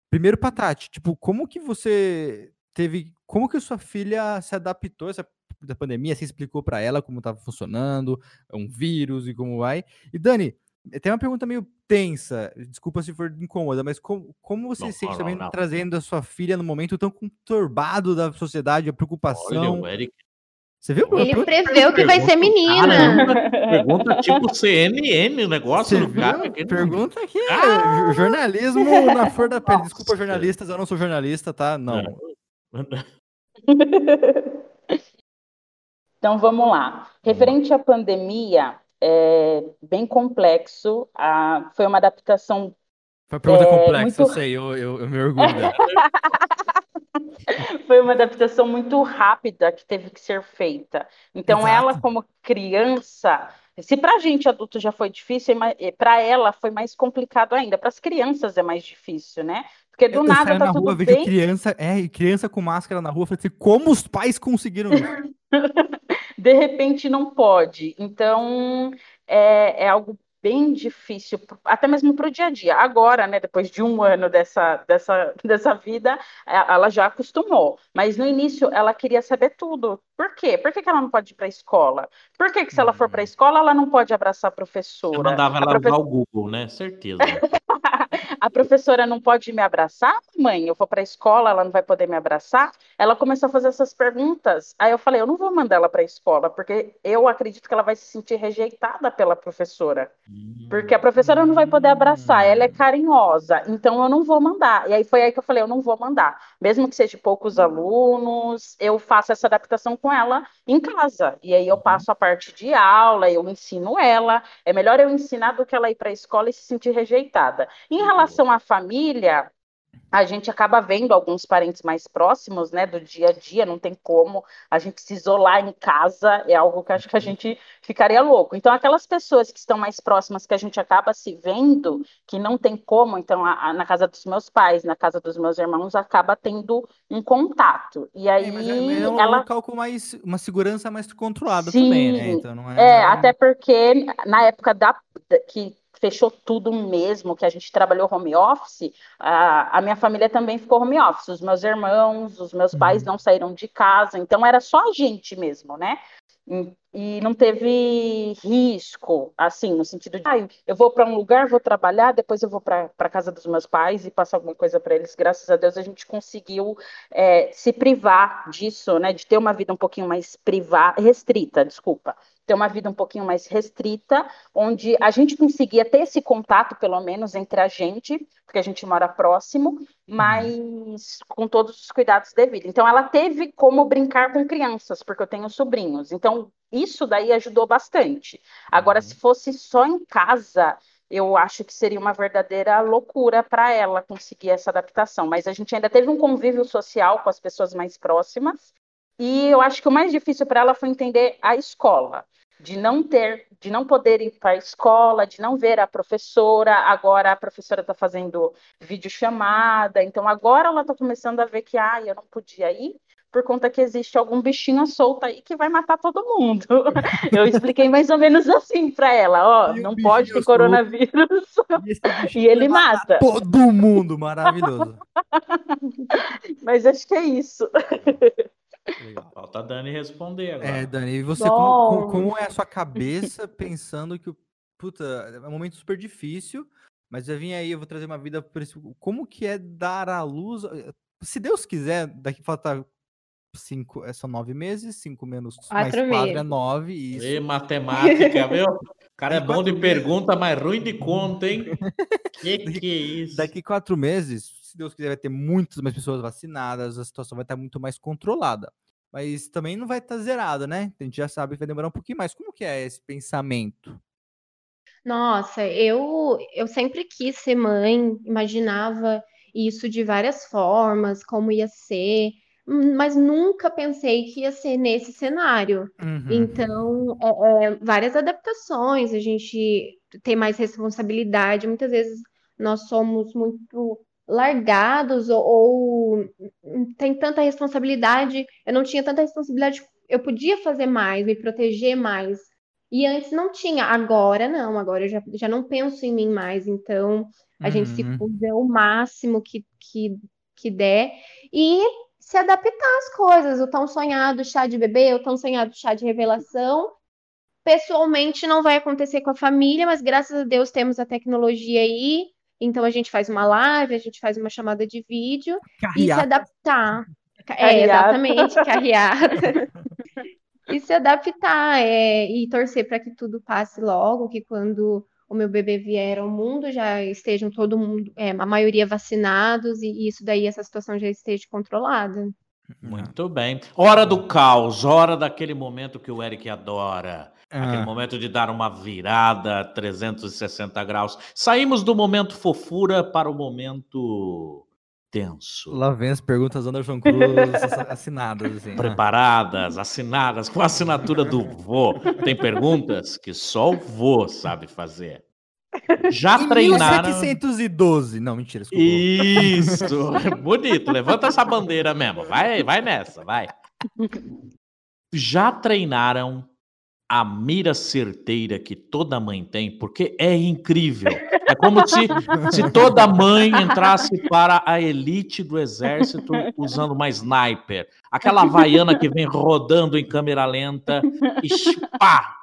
Speaker 1: Primeiro, Patati, tipo, como que você teve. Como que sua filha se adaptou a essa da pandemia? Você explicou pra ela como tava funcionando, é um vírus e como vai. E Dani, tem uma pergunta meio tensa, desculpa se for incômoda, mas como, como você
Speaker 4: Não,
Speaker 1: se sente
Speaker 4: não,
Speaker 1: também
Speaker 4: não,
Speaker 1: trazendo a sua filha num momento tão conturbado da sociedade, a
Speaker 4: Olha,
Speaker 1: preocupação?
Speaker 4: o Eric.
Speaker 1: Você viu?
Speaker 2: Ele
Speaker 1: Eu-
Speaker 2: preveu que vai ser menina.
Speaker 4: Caramba, pergunta tipo CNN o negócio
Speaker 1: Você
Speaker 4: do cara. né?
Speaker 1: Pergunta aqui,
Speaker 4: Ah!
Speaker 1: jo- jornalismo <laughs> na flor da pele. Desculpa, jornalistas, eu não sou jornalista, tá? Não. <laughs>
Speaker 3: Então vamos lá. Referente à pandemia, é bem complexo. Ah, foi uma adaptação
Speaker 1: Foi uma pergunta
Speaker 3: É,
Speaker 1: complexa, eu
Speaker 3: muito-
Speaker 1: sei, eu, eu, eu me orgulho. <laughs>
Speaker 3: Foi uma adaptação muito rápida que teve que ser feita. Então,
Speaker 1: Exato.
Speaker 3: ela, como criança, se para a gente adulto já foi difícil, para ela foi mais complicado ainda. Para as crianças é mais difícil, né? Porque do
Speaker 1: Eu, eu
Speaker 3: nada tá
Speaker 1: na
Speaker 3: tudo
Speaker 1: rua, vejo
Speaker 3: bem.
Speaker 1: criança, é, criança com máscara na rua, eu falei assim, como os pais conseguiram isso? <laughs> <laughs>
Speaker 3: de repente não pode. Então, é, é algo bem difícil, até mesmo para o dia a dia. Agora, né, depois de um ano dessa, dessa, <laughs> dessa vida, a- ela já acostumou. Mas no início ela queria saber tudo. Por quê? Por que, que ela não pode ir para a escola? Por que, que se ela for para a escola, ela não pode abraçar a professora?
Speaker 4: mandava
Speaker 3: A
Speaker 4: ela
Speaker 3: profe-
Speaker 4: usar o Google, né? Certeza. <laughs>
Speaker 3: A professora não pode me abraçar, mãe? Eu vou para a escola, ela não vai poder me abraçar? Ela começou a fazer essas perguntas. Aí eu falei, eu não vou mandar ela para a escola, porque eu acredito que ela vai se sentir rejeitada pela professora. Porque a professora não vai poder abraçar, ela é carinhosa, então eu não vou mandar. E aí foi aí que eu falei, eu não vou mandar. Mesmo que seja poucos alunos, eu faço essa adaptação com ela em casa. E aí eu passo a parte de aula, eu ensino ela. É melhor eu ensinar do que ela ir para a escola e se sentir rejeitada. Em relação à família, a gente acaba vendo alguns parentes mais próximos, né, do dia a dia, não tem como a gente se isolar em casa, é algo que acho que a gente ficaria louco. Então, aquelas pessoas que estão mais próximas, que a gente acaba se vendo, que não tem como, então, a, a, na casa dos meus pais, na casa dos meus irmãos, acaba tendo um contato. E aí, é, mas é,
Speaker 1: é um
Speaker 3: ela...
Speaker 1: local com mais, uma segurança mais controlada Sim, também, né?
Speaker 3: Então, não é, é até porque na época da, que fechou tudo mesmo, que a gente trabalhou home office, a, a minha família também ficou home office. Os meus irmãos, os meus pais uhum. não saíram de casa, então era só a gente mesmo, né? E não teve risco, assim, no sentido de, ah, eu vou para um lugar, vou trabalhar, depois eu vou para a casa dos meus pais e passo alguma coisa para eles. Graças a Deus a gente conseguiu é, se privar disso, né, de ter uma vida um pouquinho mais privada, restrita, desculpa, ter uma vida um pouquinho mais restrita, onde a gente conseguia ter esse contato, pelo menos, entre a gente, porque a gente mora próximo, uhum. mas com todos os cuidados devidos. Então, ela teve como brincar com crianças, porque eu tenho sobrinhos. Então, isso daí ajudou bastante. Agora, uhum. se fosse só em casa, eu acho que seria uma verdadeira loucura para ela conseguir essa adaptação. Mas a gente ainda teve um convívio social com as pessoas mais próximas. E eu acho que o mais difícil para ela foi entender a escola de não ter, de não poder ir para a escola, de não ver a professora. Agora a professora está fazendo videochamada, então agora ela está começando a ver que ah, eu não podia ir por conta que existe algum bichinho solto aí que vai matar todo mundo. <laughs> Eu expliquei mais ou menos assim para ela, ó, não pode ter coronavírus e, <laughs> e ele mata
Speaker 1: todo mundo, maravilhoso. <laughs>
Speaker 3: Mas acho que é isso.
Speaker 4: Falta a Dani responder agora.
Speaker 1: É, Dani, e você, como, como, é a sua cabeça pensando que, puta, é um momento super difícil, mas eu vim aí, eu vou trazer uma vida por isso. Como que é dar à luz? Se Deus quiser, daqui falta cinco, é, são nove meses, cinco menos quatro mais quatro é meses. é nove. Isso.
Speaker 4: E matemática, viu? O cara é bom de pergunta, mas ruim de conta, hein? que <laughs> que é isso?
Speaker 1: Daqui quatro meses, se Deus quiser, vai ter muitas mais pessoas vacinadas, a situação vai estar muito mais controlada. Mas também não vai estar zerado, né? A gente já sabe que vai demorar um pouquinho mais. Como que é esse pensamento?
Speaker 2: Nossa, eu, eu sempre quis ser mãe, imaginava isso de várias formas, como ia ser, mas nunca pensei que ia ser nesse cenário. Uhum. Então, é, é, várias adaptações, a gente tem mais responsabilidade, muitas vezes nós somos muito largados ou, ou tem tanta responsabilidade. Eu não tinha tanta responsabilidade, eu podia fazer mais, me proteger mais. E antes não tinha, agora não, agora eu já, já não penso em mim mais, então a uhum. gente se uhum. cuida o máximo que, que, que der e se adaptar às coisas. O tão sonhado chá de bebê, o tão sonhado chá de revelação. Pessoalmente não vai acontecer com a família, mas graças a Deus temos a tecnologia aí então a gente faz uma live, a gente faz uma chamada de vídeo carreata. e se adaptar. É, exatamente, <laughs> carreata. e se adaptar é, e torcer para que tudo passe logo, que quando o meu bebê vier ao mundo já estejam todo mundo, é, a maioria vacinados e isso daí essa situação já esteja controlada.
Speaker 4: Muito bem. Hora do caos, hora daquele momento que o Eric adora. Aquele momento de dar uma virada 360 graus. Saímos do momento fofura para o momento tenso.
Speaker 1: Lá vem as perguntas Anderson Cruz <laughs> assinadas. Assim.
Speaker 4: Preparadas, assinadas, com a assinatura do vô. Tem perguntas que só o vô sabe fazer. Já em treinaram.
Speaker 1: 1712. Não, mentira. Desculpa.
Speaker 4: Isso. Bonito. Levanta essa bandeira mesmo. Vai, vai nessa, vai. Já treinaram a mira certeira que toda mãe tem, porque é incrível. É como se, se toda mãe entrasse para a elite do exército usando uma sniper. Aquela havaiana que vem rodando em câmera lenta e pá!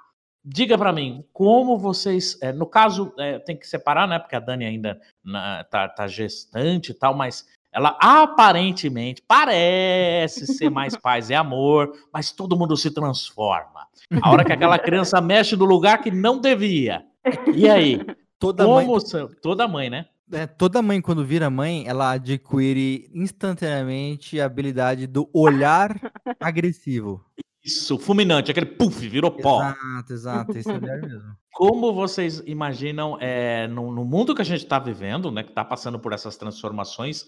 Speaker 4: Diga para mim, como vocês. É, no caso, é, tem que separar, né? Porque a Dani ainda na, tá, tá gestante e tal, mas ela aparentemente parece ser mais <laughs> paz e amor, mas todo mundo se transforma. A hora que aquela criança mexe no lugar que não devia. E aí?
Speaker 1: Toda mãe,
Speaker 4: toda mãe, né?
Speaker 1: É, toda mãe, quando vira mãe, ela adquire instantaneamente a habilidade do olhar <laughs> agressivo.
Speaker 4: Isso, fulminante, aquele puff, virou pó.
Speaker 1: Exato, exato, esse olhar mesmo. <laughs>
Speaker 4: Como vocês imaginam, é, no, no mundo que a gente está vivendo, né, que está passando por essas transformações,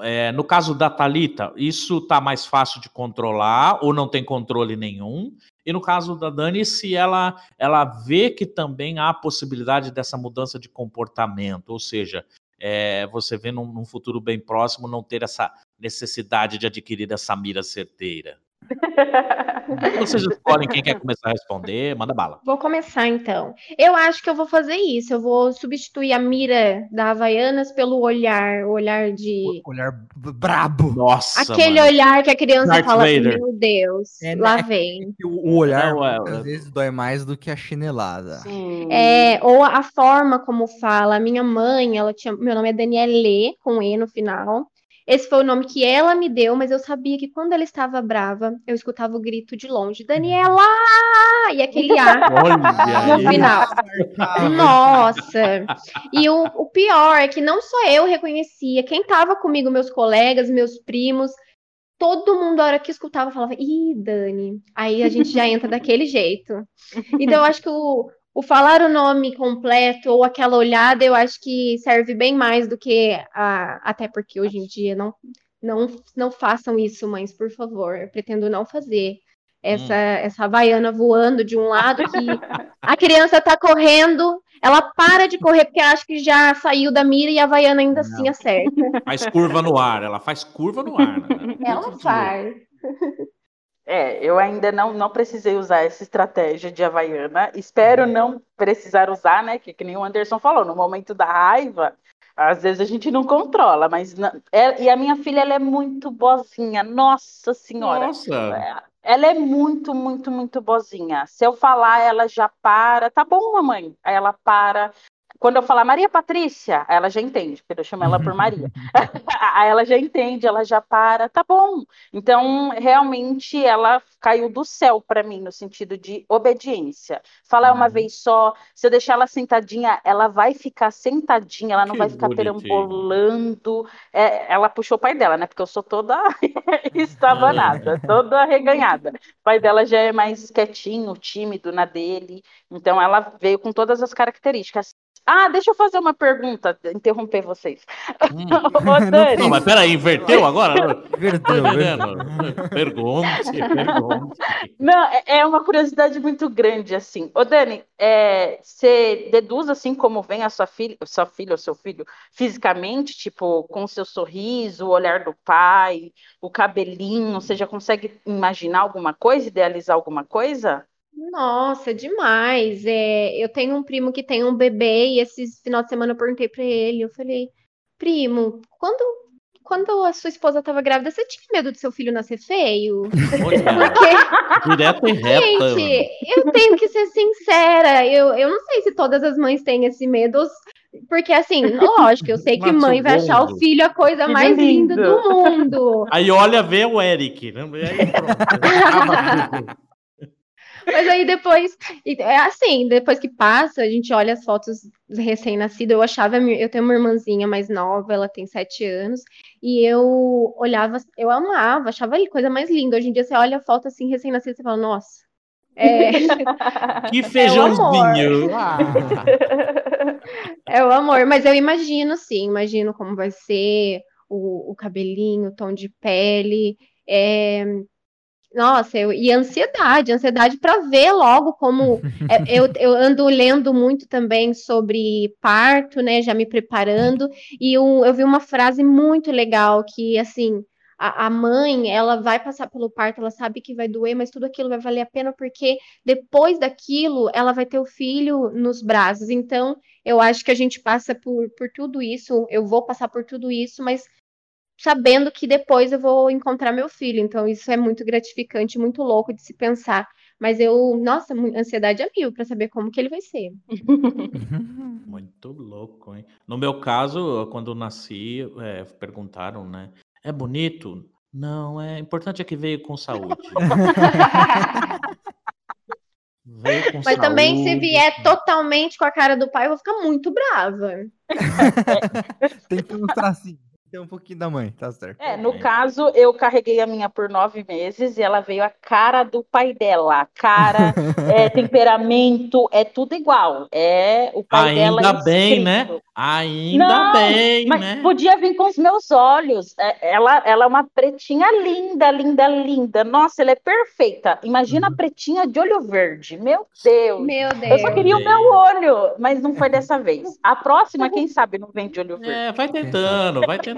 Speaker 4: é, no caso da Talita, isso tá mais fácil de controlar ou não tem controle nenhum? E no caso da Dani, se ela ela vê que também há possibilidade dessa mudança de comportamento, ou seja, é, você vê num, num futuro bem próximo não ter essa necessidade de adquirir essa mira certeira. Vocês escolhem quem quer começar a responder, manda bala.
Speaker 2: Vou começar então. Eu acho que eu vou fazer isso. Eu vou substituir a mira da Havaianas pelo olhar, o olhar de.
Speaker 1: O olhar brabo.
Speaker 4: Nossa.
Speaker 2: Aquele
Speaker 4: mano.
Speaker 2: olhar que a criança
Speaker 4: Darth
Speaker 2: fala assim,
Speaker 4: Vader.
Speaker 2: meu Deus,
Speaker 1: É,
Speaker 2: lá
Speaker 1: né?
Speaker 2: vem.
Speaker 1: O, o olhar
Speaker 4: Não, é-
Speaker 1: às vezes dói mais do que a chinelada.
Speaker 3: Sim.
Speaker 2: É, ou a forma como fala. A minha mãe, ela tinha. Meu nome é Daniele, com E no final. Esse foi o nome que ela me deu, mas eu sabia que quando ela estava brava, eu escutava o grito de longe: Daniela! E aquele ar <laughs>
Speaker 4: Olha
Speaker 2: no final. Nossa! E o, o pior é que não só eu reconhecia, quem tava comigo, meus colegas, meus primos, todo mundo, a hora que escutava, falava, ih, Dani. Aí a gente já entra daquele jeito. Então, eu acho que o, o falar o nome completo ou aquela olhada, eu acho que serve bem mais do que a. Até porque hoje em dia não, não, não façam isso, mães, por favor. Eu pretendo não fazer. Essa, essa havaiana voando de um <laughs> lado que a criança tá correndo, ela para de correr porque acha que já saiu da mira e a havaiana ainda assim acerta.
Speaker 4: Faz curva no ar, ela faz curva no ar. Né?
Speaker 2: Ela faz.
Speaker 3: É, eu ainda não, não precisei usar essa estratégia de Havaiana. Espero não precisar usar, né? Que, que nem o Anderson falou, no momento da raiva, às vezes a gente não controla, mas não- é- e a minha filha ela é muito boazinha, nossa senhora.
Speaker 4: Nossa.
Speaker 3: Ela é muito, muito, muito boazinha. Se eu falar, ela já para. Tá bom, mamãe. Aí ela para. Quando eu falar Maria Patrícia, ela já entende, porque eu chamo ela por Maria. <laughs> <laughs> ela já entende, ela já para. Tá bom. Então, realmente, ela caiu do céu para mim, no sentido de obediência. Falar uma
Speaker 1: Uhum.
Speaker 3: vez só, se eu deixar ela sentadinha, ela vai ficar sentadinha, ela não
Speaker 4: Que
Speaker 3: vai ficar
Speaker 4: bonitinho.
Speaker 3: perambulando. É, ela puxou o pai dela, né? Porque eu sou toda <laughs> estabanada, toda arreganhada. O pai dela já é mais quietinho, tímido na dele. Então ela veio com todas as características. Ah, deixa eu fazer uma pergunta, interromper vocês.
Speaker 4: Hum. <laughs>
Speaker 3: Ô, <laughs> Dani,
Speaker 4: Não, mas peraí, inverteu agora? <laughs>
Speaker 1: Verdão.
Speaker 4: entendendo. Pergunte, pergunte.
Speaker 3: Não, é- é uma curiosidade muito grande, assim. Ô, Dani, é, você deduz, assim, como vem a sua filha, sua filha ou seu filho, fisicamente, tipo, com o seu sorriso, o olhar do pai, o cabelinho, você já consegue imaginar alguma coisa, idealizar alguma coisa?
Speaker 2: Nossa, demais. É, eu tenho um primo que tem um bebê e esse final de semana eu perguntei pra ele, eu falei, primo, quando, quando a sua esposa estava grávida, você tinha medo do seu filho nascer feio? <laughs> Porque
Speaker 4: direto e reta.
Speaker 2: Gente, eu tenho que ser sincera. Eu, eu não sei se todas as mães têm esse medo. Porque, assim, lógico, eu sei que
Speaker 4: Nossa,
Speaker 2: mãe vai achar o filho a coisa
Speaker 3: Que
Speaker 2: mais linda do mundo.
Speaker 4: Aí olha, vê o Eric. Né? Aí, pronto. <laughs>
Speaker 2: Mas aí depois, é assim, depois que passa, a gente olha as fotos do recém-nascido. Eu achava, eu tenho uma irmãzinha mais nova, ela tem sete anos, e eu olhava, eu amava, achava ele coisa mais linda. Hoje em dia você olha a foto assim, recém-nascido, você fala, nossa. É, <laughs>
Speaker 4: Que feijãozinho.
Speaker 2: É o amor, mas eu imagino, sim, imagino como vai ser o, o cabelinho, o tom de pele. é, Nossa, eu... e ansiedade, ansiedade para ver logo como. é, <laughs> eu, eu ando lendo muito também sobre parto, né? Já me preparando, e eu, eu vi uma frase muito legal que, assim. A a mãe, ela vai passar pelo parto, ela sabe que vai doer, mas tudo aquilo vai valer a pena porque depois daquilo ela vai ter o filho nos braços. Então, eu acho que a gente passa por, por tudo isso, eu vou passar por tudo isso, mas sabendo que depois eu vou encontrar meu filho. Então, isso é muito gratificante, muito louco de se pensar. Mas eu, nossa, ansiedade a mil para saber como que ele vai ser. <laughs>
Speaker 4: Muito louco, hein? No meu caso, quando eu nasci, é, perguntaram, né? É bonito? Não, é importante é que veio com saúde. <laughs> Veio com
Speaker 2: Mas também, se
Speaker 4: saúde.
Speaker 2: vier totalmente com a cara do pai, eu vou ficar muito brava. <laughs>
Speaker 1: Tem que mostrar assim. Tem um pouquinho da mãe, tá certo.
Speaker 3: É, no caso, eu carreguei a minha por nove meses e ela veio a cara do pai dela. Cara, <laughs> é, temperamento, é tudo igual. É o pai dela.
Speaker 4: Ainda bem, né? Ainda
Speaker 3: Não,
Speaker 4: bem,
Speaker 3: Mas
Speaker 4: né?
Speaker 3: podia vir com os meus olhos. É, Ela, ela é uma pretinha linda, linda, linda. Nossa, ela é perfeita. Imagina a pretinha de olho verde. Meu Deus.
Speaker 2: Meu
Speaker 3: Eu
Speaker 2: Deus.
Speaker 3: só queria o meu olho, mas não foi dessa vez. A próxima, quem sabe, não vem de olho verde.
Speaker 4: É, vai tentando, vai tentando. <laughs>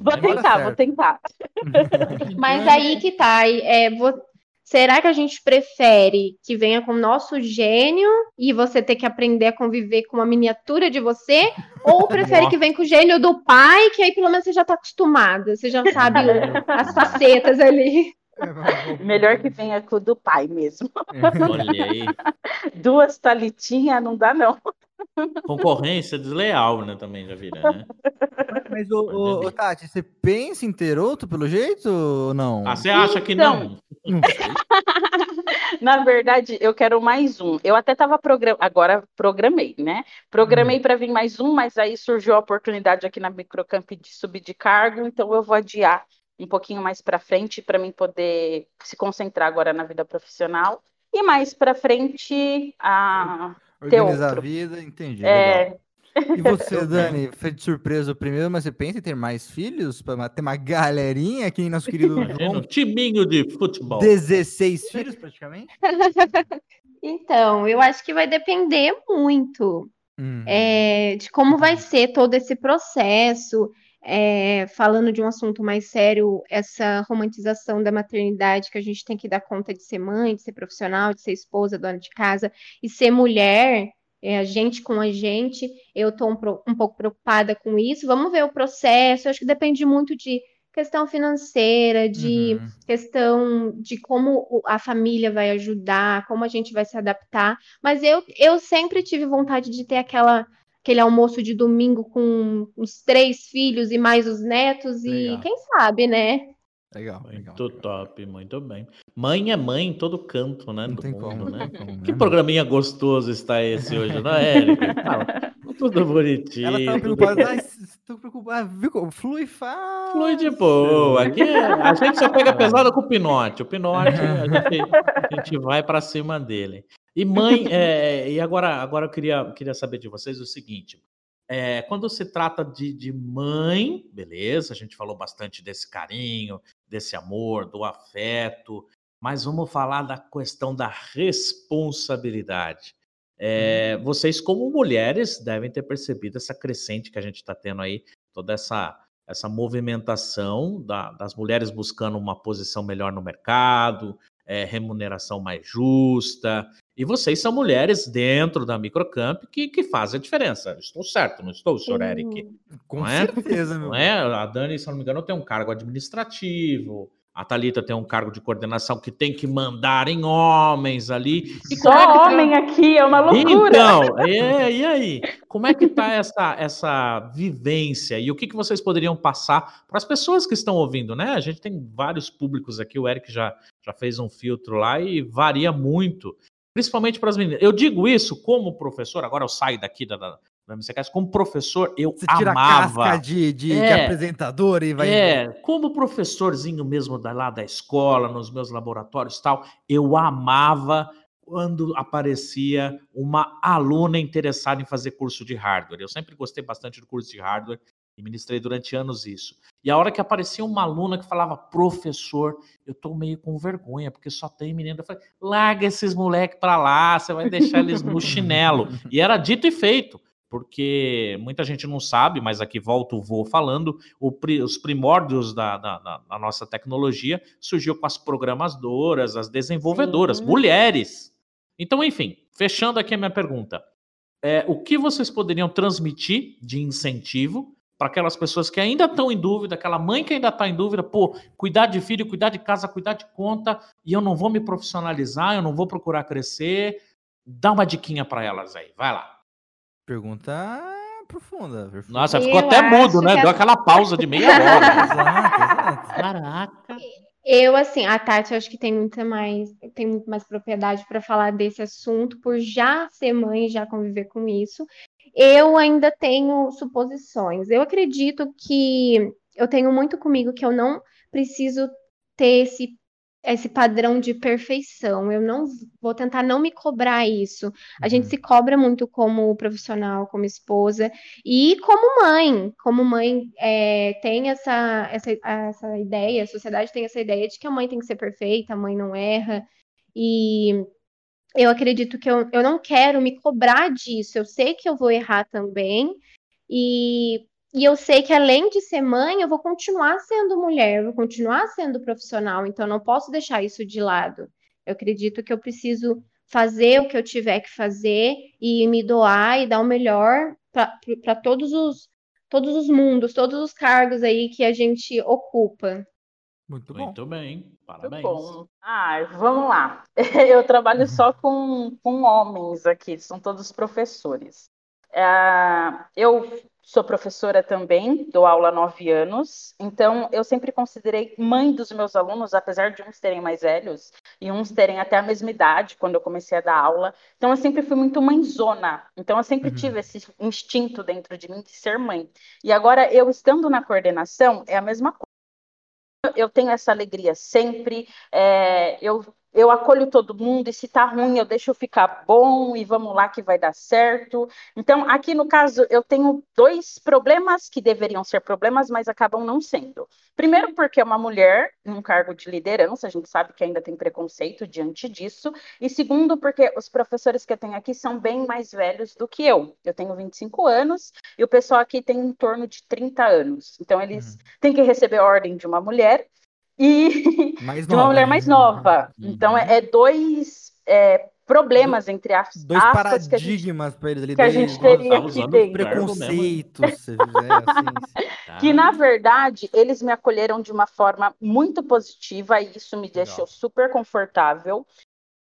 Speaker 3: Vou tentar, vou tentar. <laughs>
Speaker 2: Mas aí que tá. É, vo- Será que a gente prefere que venha com o nosso gênio e você ter que aprender a conviver com uma miniatura de você? Ou <laughs> prefere que venha com o gênio do pai, que aí pelo menos você já tá acostumado, você já sabe o- as facetas ali.
Speaker 3: Melhor que venha com o do pai mesmo. <laughs>
Speaker 4: Olha aí.
Speaker 3: Duas talitinhas não dá, não.
Speaker 4: Concorrência desleal, né? Também já vira, né?
Speaker 1: Mas, ô, ô, ô, Tati, você pensa em ter outro pelo jeito ou não?
Speaker 4: Ah, você acha que não? <laughs>
Speaker 3: Na verdade, eu quero mais um. Eu até estava programando, agora programei, né? Programei para vir mais um, mas aí surgiu a oportunidade aqui na Microcamp de subir de cargo, então eu vou adiar um pouquinho mais para frente para mim poder se concentrar agora na vida profissional. E mais para frente, a
Speaker 1: Organizar a
Speaker 3: outro.
Speaker 1: vida, entendi. legal. E <laughs> você, Dani, foi de surpresa o primeiro, mas você pensa em ter mais filhos? Pra ter uma galerinha aqui, nosso querido João?
Speaker 4: timinho de futebol.
Speaker 1: 16 filhos, praticamente? <laughs>
Speaker 2: Então, eu acho que vai depender muito.
Speaker 1: Hum.
Speaker 2: é, de como vai ser todo esse processo, é, falando de um assunto mais sério, essa romantização da maternidade que a gente tem que dar conta de ser mãe, de ser profissional, de ser esposa, dona de casa e ser mulher, é, a gente com a gente. Eu estou um, um pouco preocupada com isso. Vamos ver o processo. Eu acho que depende muito de questão financeira, de
Speaker 1: Uhum.
Speaker 2: questão de como a família vai ajudar, como a gente vai se adaptar. Mas eu, eu sempre tive vontade de ter aquela, aquele almoço de domingo com os três filhos e mais os netos, e
Speaker 1: Legal.
Speaker 2: quem sabe, né?
Speaker 1: Legal, legal.
Speaker 4: Muito top, muito bem. Mãe é mãe em todo canto, né?
Speaker 1: Não
Speaker 4: do
Speaker 1: tem
Speaker 4: mundo,
Speaker 1: como,
Speaker 4: né?
Speaker 1: tem como,
Speaker 4: Que
Speaker 1: né?
Speaker 4: programinha gostoso está esse hoje, não é, Eric? <laughs> Fala. Tudo bonitinho.
Speaker 1: Ela
Speaker 4: tudo
Speaker 1: preocupada. Ai, tô preocupada. Viu? como Flui fácil.
Speaker 4: Flui de boa. Aqui é- a gente só pega pesado com o Pinote. O Pinote, a gente, a gente vai para cima dele. E mãe, é, e agora, agora eu queria, queria saber de vocês o seguinte: é, quando se trata de, de mãe, beleza, a gente falou bastante desse carinho, desse amor, do afeto, mas vamos falar da questão da responsabilidade. É, vocês, como mulheres, devem ter percebido essa crescente que a gente está tendo aí, toda essa, essa movimentação da- das mulheres buscando uma posição melhor no mercado, é, remuneração mais justa. E vocês são mulheres dentro da Microcamp que, que fazem a diferença. Estou certo, não estou, senhor Eric?
Speaker 1: Com
Speaker 4: Não é?
Speaker 1: certeza, meu.
Speaker 4: Não é? A Dani, se eu não me engano, tem um cargo administrativo. A Thalita tem um cargo de coordenação que tem que mandar em homens ali. E
Speaker 3: só
Speaker 4: como é que tá-
Speaker 3: homem aqui é uma loucura.
Speaker 4: então, é, e aí? Como é que está essa, essa vivência? E o que, que vocês poderiam passar para as pessoas que estão ouvindo, né? A gente tem vários públicos aqui, o Eric já, já fez um filtro lá e varia muito, principalmente para as meninas. Eu digo isso como professor, agora eu saio daqui da, da, da MCCast, como professor, eu
Speaker 1: Você tira a
Speaker 4: amava.
Speaker 1: casca de, de, de
Speaker 4: É.
Speaker 1: apresentador e vai.
Speaker 4: É, como professorzinho mesmo da, lá da escola, nos meus laboratórios e tal, eu amava quando aparecia uma aluna interessada em fazer curso de hardware. Eu sempre gostei bastante do curso de hardware e ministrei durante anos isso. E a hora que aparecia uma aluna que falava, professor, eu tô meio com vergonha, porque só tem menina. Eu falei, larga esses moleques pra lá, você vai deixar eles no chinelo. E era dito e feito porque muita gente não sabe, mas aqui volta o voo falando, o os primórdios da, da- da- nossa tecnologia surgiu com as programadoras, as desenvolvedoras,
Speaker 3: Sim.
Speaker 4: mulheres. Então, enfim, fechando aqui a minha pergunta, é, o que vocês poderiam transmitir de incentivo para aquelas pessoas que ainda estão em dúvida, aquela mãe que ainda está em dúvida, pô, cuidar de filho, cuidar de casa, cuidar de conta, e eu não vou me profissionalizar, eu não vou procurar crescer. Dá uma diquinha para elas aí, vai lá.
Speaker 1: Pergunta profunda. profunda.
Speaker 4: Nossa,
Speaker 2: Eu
Speaker 4: ficou até mudo, né? Deu
Speaker 2: a-
Speaker 4: aquela pausa de meia hora. <laughs>
Speaker 1: Exato, exato.
Speaker 4: Caraca.
Speaker 2: Eu, assim, a Tati, acho que tem muita mais, tem muito mais propriedade para falar desse assunto, por já ser mãe e já conviver com isso. Eu ainda tenho suposições. Eu acredito que eu tenho muito comigo que eu não preciso ter esse esse padrão de perfeição. Eu não vou tentar não me cobrar isso. A gente
Speaker 1: Uhum.
Speaker 2: se cobra muito como profissional, como esposa e como mãe. Como mãe é, tem essa, essa, essa ideia, a sociedade tem essa ideia de que a mãe tem que ser perfeita, a mãe não erra. E eu acredito que eu, eu não quero me cobrar disso. Eu sei que eu vou errar também. E e eu sei que além de ser mãe, eu vou continuar sendo mulher, eu vou continuar sendo profissional, então não posso deixar isso de lado. Eu acredito que eu preciso fazer o que eu tiver que fazer e me doar e dar o melhor para todos os todos os mundos, todos os cargos aí que a gente ocupa.
Speaker 1: Muito bom.
Speaker 4: Muito bem, parabéns.
Speaker 3: Muito bom. Ah, vamos lá. <laughs> Eu trabalho só com, com homens aqui, são todos professores. É, eu sou professora também, dou aula há nove anos, então eu sempre considerei mãe dos meus alunos, apesar de uns terem mais velhos e uns terem até a mesma idade quando eu comecei a dar aula. Então eu sempre fui muito mãezona, então eu sempre
Speaker 1: Uhum.
Speaker 3: tive esse instinto dentro de mim de ser mãe. E agora eu estando na coordenação é a mesma coisa. Eu tenho essa alegria sempre, é, eu eu acolho todo mundo e se tá ruim eu deixo ficar bom e vamos lá que vai dar certo. Então, aqui no caso, eu tenho dois problemas que deveriam ser problemas, mas acabam não sendo. Primeiro, porque é uma mulher num cargo de liderança, a gente sabe que ainda tem preconceito diante disso. E segundo, porque os professores que eu tenho aqui são bem mais velhos do que eu. Eu tenho 25 anos e o pessoal aqui tem em torno de 30 anos. Então, eles
Speaker 1: Uhum.
Speaker 3: têm que receber ordem de uma mulher e
Speaker 1: Mais
Speaker 3: de uma
Speaker 1: nova,
Speaker 3: mulher
Speaker 1: né?
Speaker 3: mais nova.
Speaker 4: Uhum.
Speaker 3: Então, é, é dois é, problemas, entre as,
Speaker 1: Dois
Speaker 3: aspas, que a gente,
Speaker 1: paradigmas para eles ali.
Speaker 3: que a
Speaker 1: dois-
Speaker 3: gente teria aqui dentro.
Speaker 1: preconceitos, se fizer <laughs> assim.
Speaker 4: Tá?
Speaker 3: Que, na verdade, eles me acolheram de uma forma muito positiva e isso me
Speaker 1: Legal.
Speaker 3: deixou super confortável.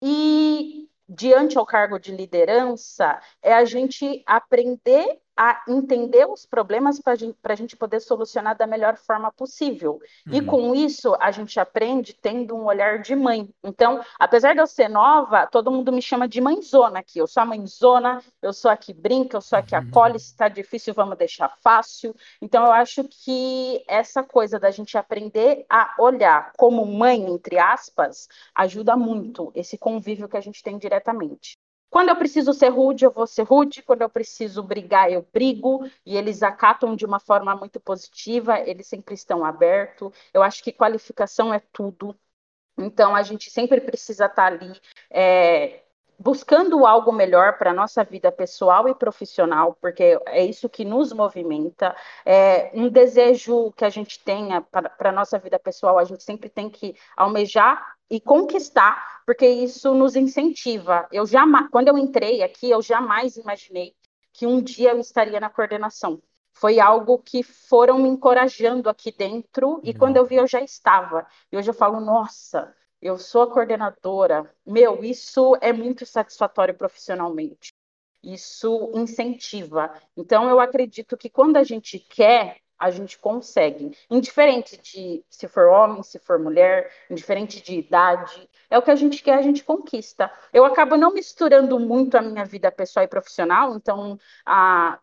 Speaker 3: E, diante ao cargo de liderança, é a gente aprender a entender os problemas para a gente poder solucionar da melhor forma possível. E
Speaker 1: Uhum.
Speaker 3: com isso, a gente aprende tendo um olhar de mãe. Então, apesar de eu ser nova, todo mundo me chama de mãezona aqui. Eu sou a mãezona, eu sou a que brinca, eu sou a que
Speaker 1: Uhum.
Speaker 3: acolhe, se está difícil, vamos deixar fácil. Então, eu acho que essa coisa da gente aprender a olhar como mãe, entre aspas, ajuda muito esse convívio que a gente tem diretamente. Quando eu preciso ser rude, eu vou ser rude. Quando eu preciso brigar, eu brigo. E eles acatam de uma forma muito positiva, eles sempre estão abertos. Eu acho que qualificação é tudo. Então, a gente sempre precisa estar ali é, buscando algo melhor para a nossa vida pessoal e profissional, porque é isso que nos movimenta. É, um desejo que a gente tenha para a nossa vida pessoal, a gente sempre tem que almejar e conquistar, porque isso nos incentiva. Eu jamais, quando eu entrei aqui, eu jamais imaginei que um dia eu estaria na coordenação. Foi algo que foram me encorajando aqui dentro, e
Speaker 1: Legal.
Speaker 3: quando eu vi, eu já estava. E hoje eu falo, nossa, eu sou a coordenadora. Meu, isso é muito satisfatório profissionalmente. Isso incentiva. Então, eu acredito que quando a gente quer, a gente consegue. Indiferente de se for homem, se for mulher, indiferente de idade, é o que a gente quer, a gente conquista. Eu acabo não misturando muito a minha vida pessoal e profissional, então, a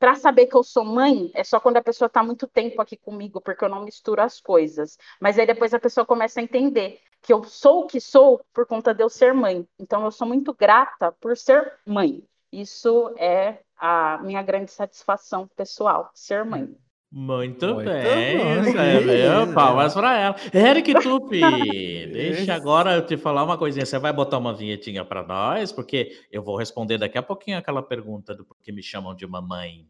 Speaker 3: para saber que eu sou mãe, é só quando a pessoa está muito tempo aqui comigo, porque eu não misturo as coisas. Mas aí depois a pessoa começa a entender que eu sou o que sou por conta de eu ser mãe. Então eu sou muito grata por ser mãe. Isso é a minha grande satisfação pessoal, ser mãe.
Speaker 4: Muito,
Speaker 1: Muito
Speaker 4: bem,
Speaker 1: bom, que isso,
Speaker 4: Palmas pra ela. Eric Tupi, <laughs> deixa agora eu te falar uma coisinha. Você vai botar uma vinhetinha pra nós? Porque eu vou responder daqui a pouquinho aquela pergunta do porquê me chamam de mamãe.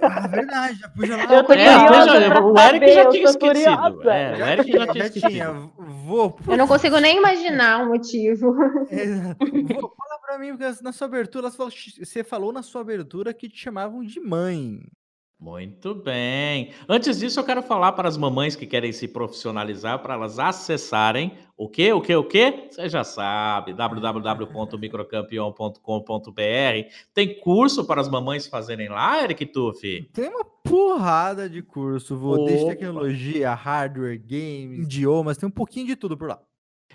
Speaker 1: Ah, verdade, já puxa lá.
Speaker 3: Eu tô
Speaker 4: É,
Speaker 3: pra
Speaker 4: o Eric já tinha esquecido. É, o Eric já tinha esquecido.
Speaker 1: vou.
Speaker 2: Eu não consigo nem imaginar o motivo.
Speaker 1: Exato. Vou falar pra mim, porque na sua abertura, você falou na sua abertura que te chamavam de mãe.
Speaker 4: Muito bem. Antes disso, eu quero falar para as mamães que querem se profissionalizar, para elas acessarem o quê? O quê? O quê? Você já sabe, www.microcampeão.com.br. Tem curso para as mamães fazerem lá, Eric Tufi?
Speaker 1: Tem uma porrada de curso, vou desde tecnologia, hardware, games, idiomas, tem um pouquinho de tudo por lá.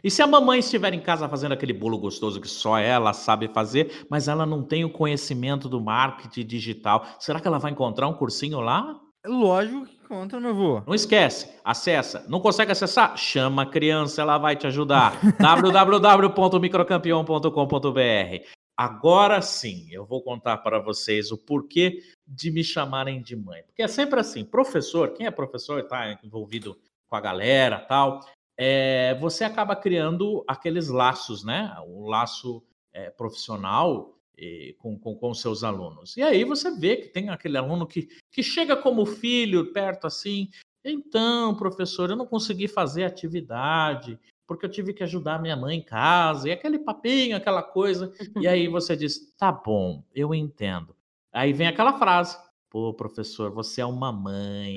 Speaker 4: E se a mamãe estiver em casa fazendo aquele bolo gostoso que só ela sabe fazer, mas ela não tem o conhecimento do marketing digital, será que ela vai encontrar um cursinho lá?
Speaker 1: Lógico que conta, meu avô.
Speaker 4: Não esquece, acessa. Não consegue acessar? Chama a criança, ela vai te ajudar. <laughs> www.microcampeão.com.br. Agora sim, eu vou contar para vocês o porquê de me chamarem de mãe. Porque é sempre assim, professor, quem é professor está envolvido com a galera, tal, é, você acaba criando aqueles laços, né? O laço é, profissional eh, com, com, com seus alunos. E aí você vê que tem aquele aluno que, que chega como filho perto assim. Então, professor, eu não consegui fazer atividade porque eu tive que ajudar minha mãe em casa, e aquele papinho, aquela coisa. E aí <laughs> você diz: tá bom, eu entendo. Aí vem aquela frase: pô, professor, você é uma mãe.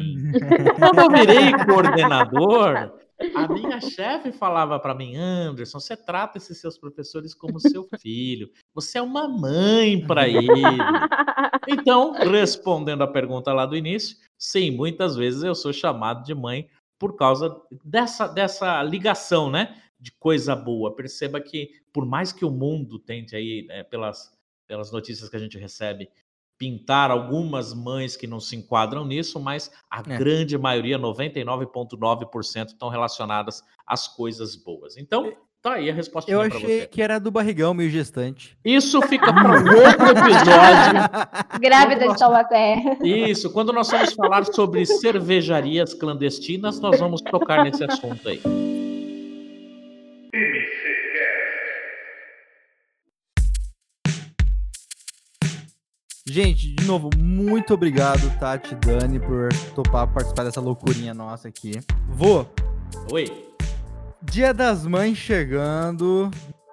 Speaker 4: Quando eu virei coordenador, a minha chefe falava para mim, Anderson, você trata esses seus professores como seu <laughs> filho. Você é uma mãe para ele. Então, respondendo a pergunta lá do início, sim, muitas vezes eu sou chamado de mãe por causa dessa, dessa ligação, né? De coisa boa. Perceba que, por mais que o mundo tente aí, né, pelas, pelas notícias que a gente recebe, pintar algumas mães que não se enquadram nisso, mas a é. grande maioria, 99,9%, estão relacionadas às coisas boas. Então, tá aí a resposta
Speaker 1: Eu achei que era do barrigão meio gestante.
Speaker 4: Isso fica <laughs> para outro episódio.
Speaker 2: Grávida de Taubaté.
Speaker 4: Isso, quando nós vamos falar sobre cervejarias clandestinas, nós vamos tocar nesse assunto aí.
Speaker 1: Gente, de novo, muito obrigado, Tati Dani, por topar participar dessa loucurinha nossa aqui. Vô.
Speaker 4: Oi.
Speaker 1: Dia das Mães chegando.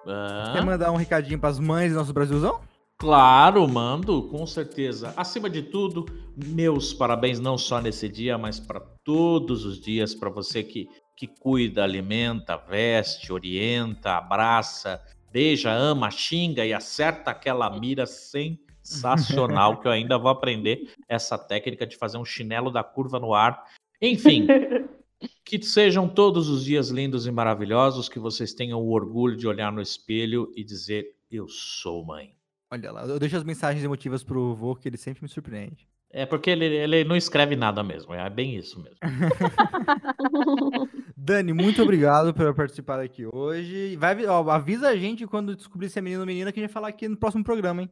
Speaker 1: Ah. Quer mandar um recadinho para as mães do nosso Brasilzão?
Speaker 4: Claro, mando, com certeza. Acima de tudo, meus parabéns não só nesse dia, mas para todos os dias, para você que, que cuida, alimenta, veste, orienta, abraça, beija, ama, xinga e acerta aquela mira sem sensacional que eu ainda vou aprender essa técnica de fazer um chinelo da curva no ar. Enfim, <laughs> que sejam todos os dias lindos e maravilhosos, que vocês tenham o orgulho de olhar no espelho e dizer: Eu sou mãe.
Speaker 1: Olha lá, eu deixo as mensagens emotivas pro vô, que ele sempre me surpreende.
Speaker 4: É porque ele, ele não escreve nada mesmo, é bem isso mesmo. <laughs>
Speaker 1: Dani, muito obrigado por participar aqui hoje. Vai, ó, avisa a gente quando descobrir se é menino ou menina que a gente vai falar aqui no próximo programa, hein?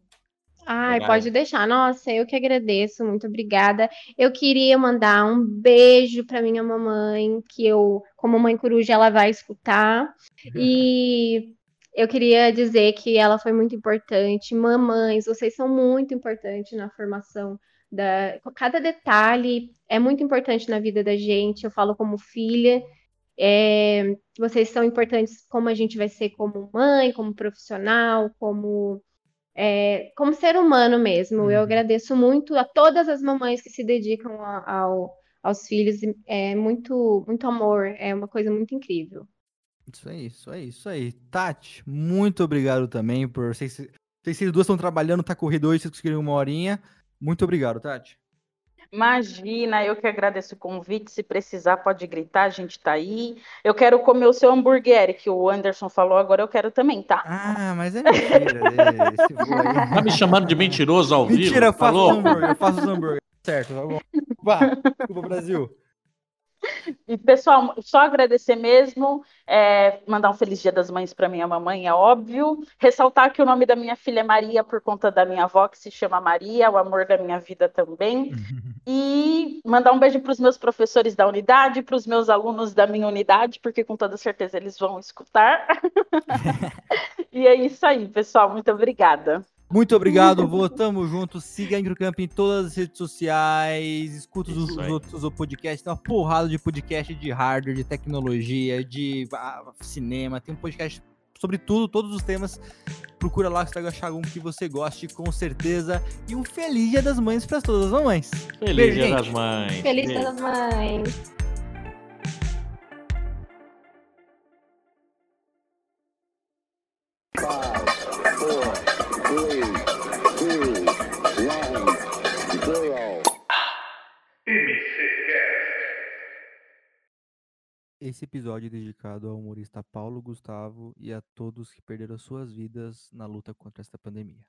Speaker 2: Ai, pode deixar. Nossa, eu que agradeço, muito obrigada. Eu queria mandar um beijo para minha mamãe, que eu, como mãe coruja, ela vai escutar. E eu queria dizer que ela foi muito importante. Mamães, vocês são muito importantes na formação da. Cada detalhe é muito importante na vida da gente. Eu falo como filha. É... Vocês são importantes como a gente vai ser como mãe, como profissional, como é, como ser humano mesmo. Uhum. Eu agradeço muito a todas as mamães que se dedicam a, ao, aos filhos. É muito, muito amor, é uma coisa muito incrível.
Speaker 1: Isso aí, isso aí, isso aí. Tati, muito obrigado também por. Vocês, vocês duas estão trabalhando, tá corrido hoje, vocês conseguiram uma horinha. Muito obrigado, Tati.
Speaker 3: Imagina, eu que agradeço o convite. Se precisar, pode gritar, a gente tá aí. Eu quero comer o seu hambúrguer, que o Anderson falou, agora eu quero também, tá?
Speaker 1: Ah, mas é mentira.
Speaker 4: é, <laughs> tá me chamando de mentiroso ao
Speaker 1: mentira,
Speaker 4: vivo?
Speaker 1: Mentira, eu faço os hambúrguer, eu faço os hambúrguer. Certo, tá bom. Vá, desculpa, Brasil.
Speaker 3: E, pessoal, só agradecer mesmo, é, mandar um feliz dia das mães para minha mamãe, é óbvio. Ressaltar que o nome da minha filha é Maria por conta da minha avó, que se chama Maria, o amor da minha vida também. E mandar um beijo para os meus professores da unidade, para os meus alunos da minha unidade, porque com toda certeza eles vão escutar. <laughs> <laughs> e é isso aí, pessoal. Muito obrigada.
Speaker 1: Muito obrigado, vô. Tamo junto. Siga a Incrocamp em todas as redes sociais. Escuta os, os outros podcasts. Tem uma porrada de podcast de hardware, de tecnologia, de ah, cinema. Tem um podcast sobre tudo, todos os temas. Procura lá que você vai achar algum que você goste, com certeza. E um feliz Dia das Mães para todas as mamães.
Speaker 4: Feliz Beijo, Dia gente. das Mães.
Speaker 2: Feliz Dia das Mães.
Speaker 1: Esse episódio é dedicado ao humorista Paulo Gustavo e a todos que perderam suas vidas na luta contra esta pandemia.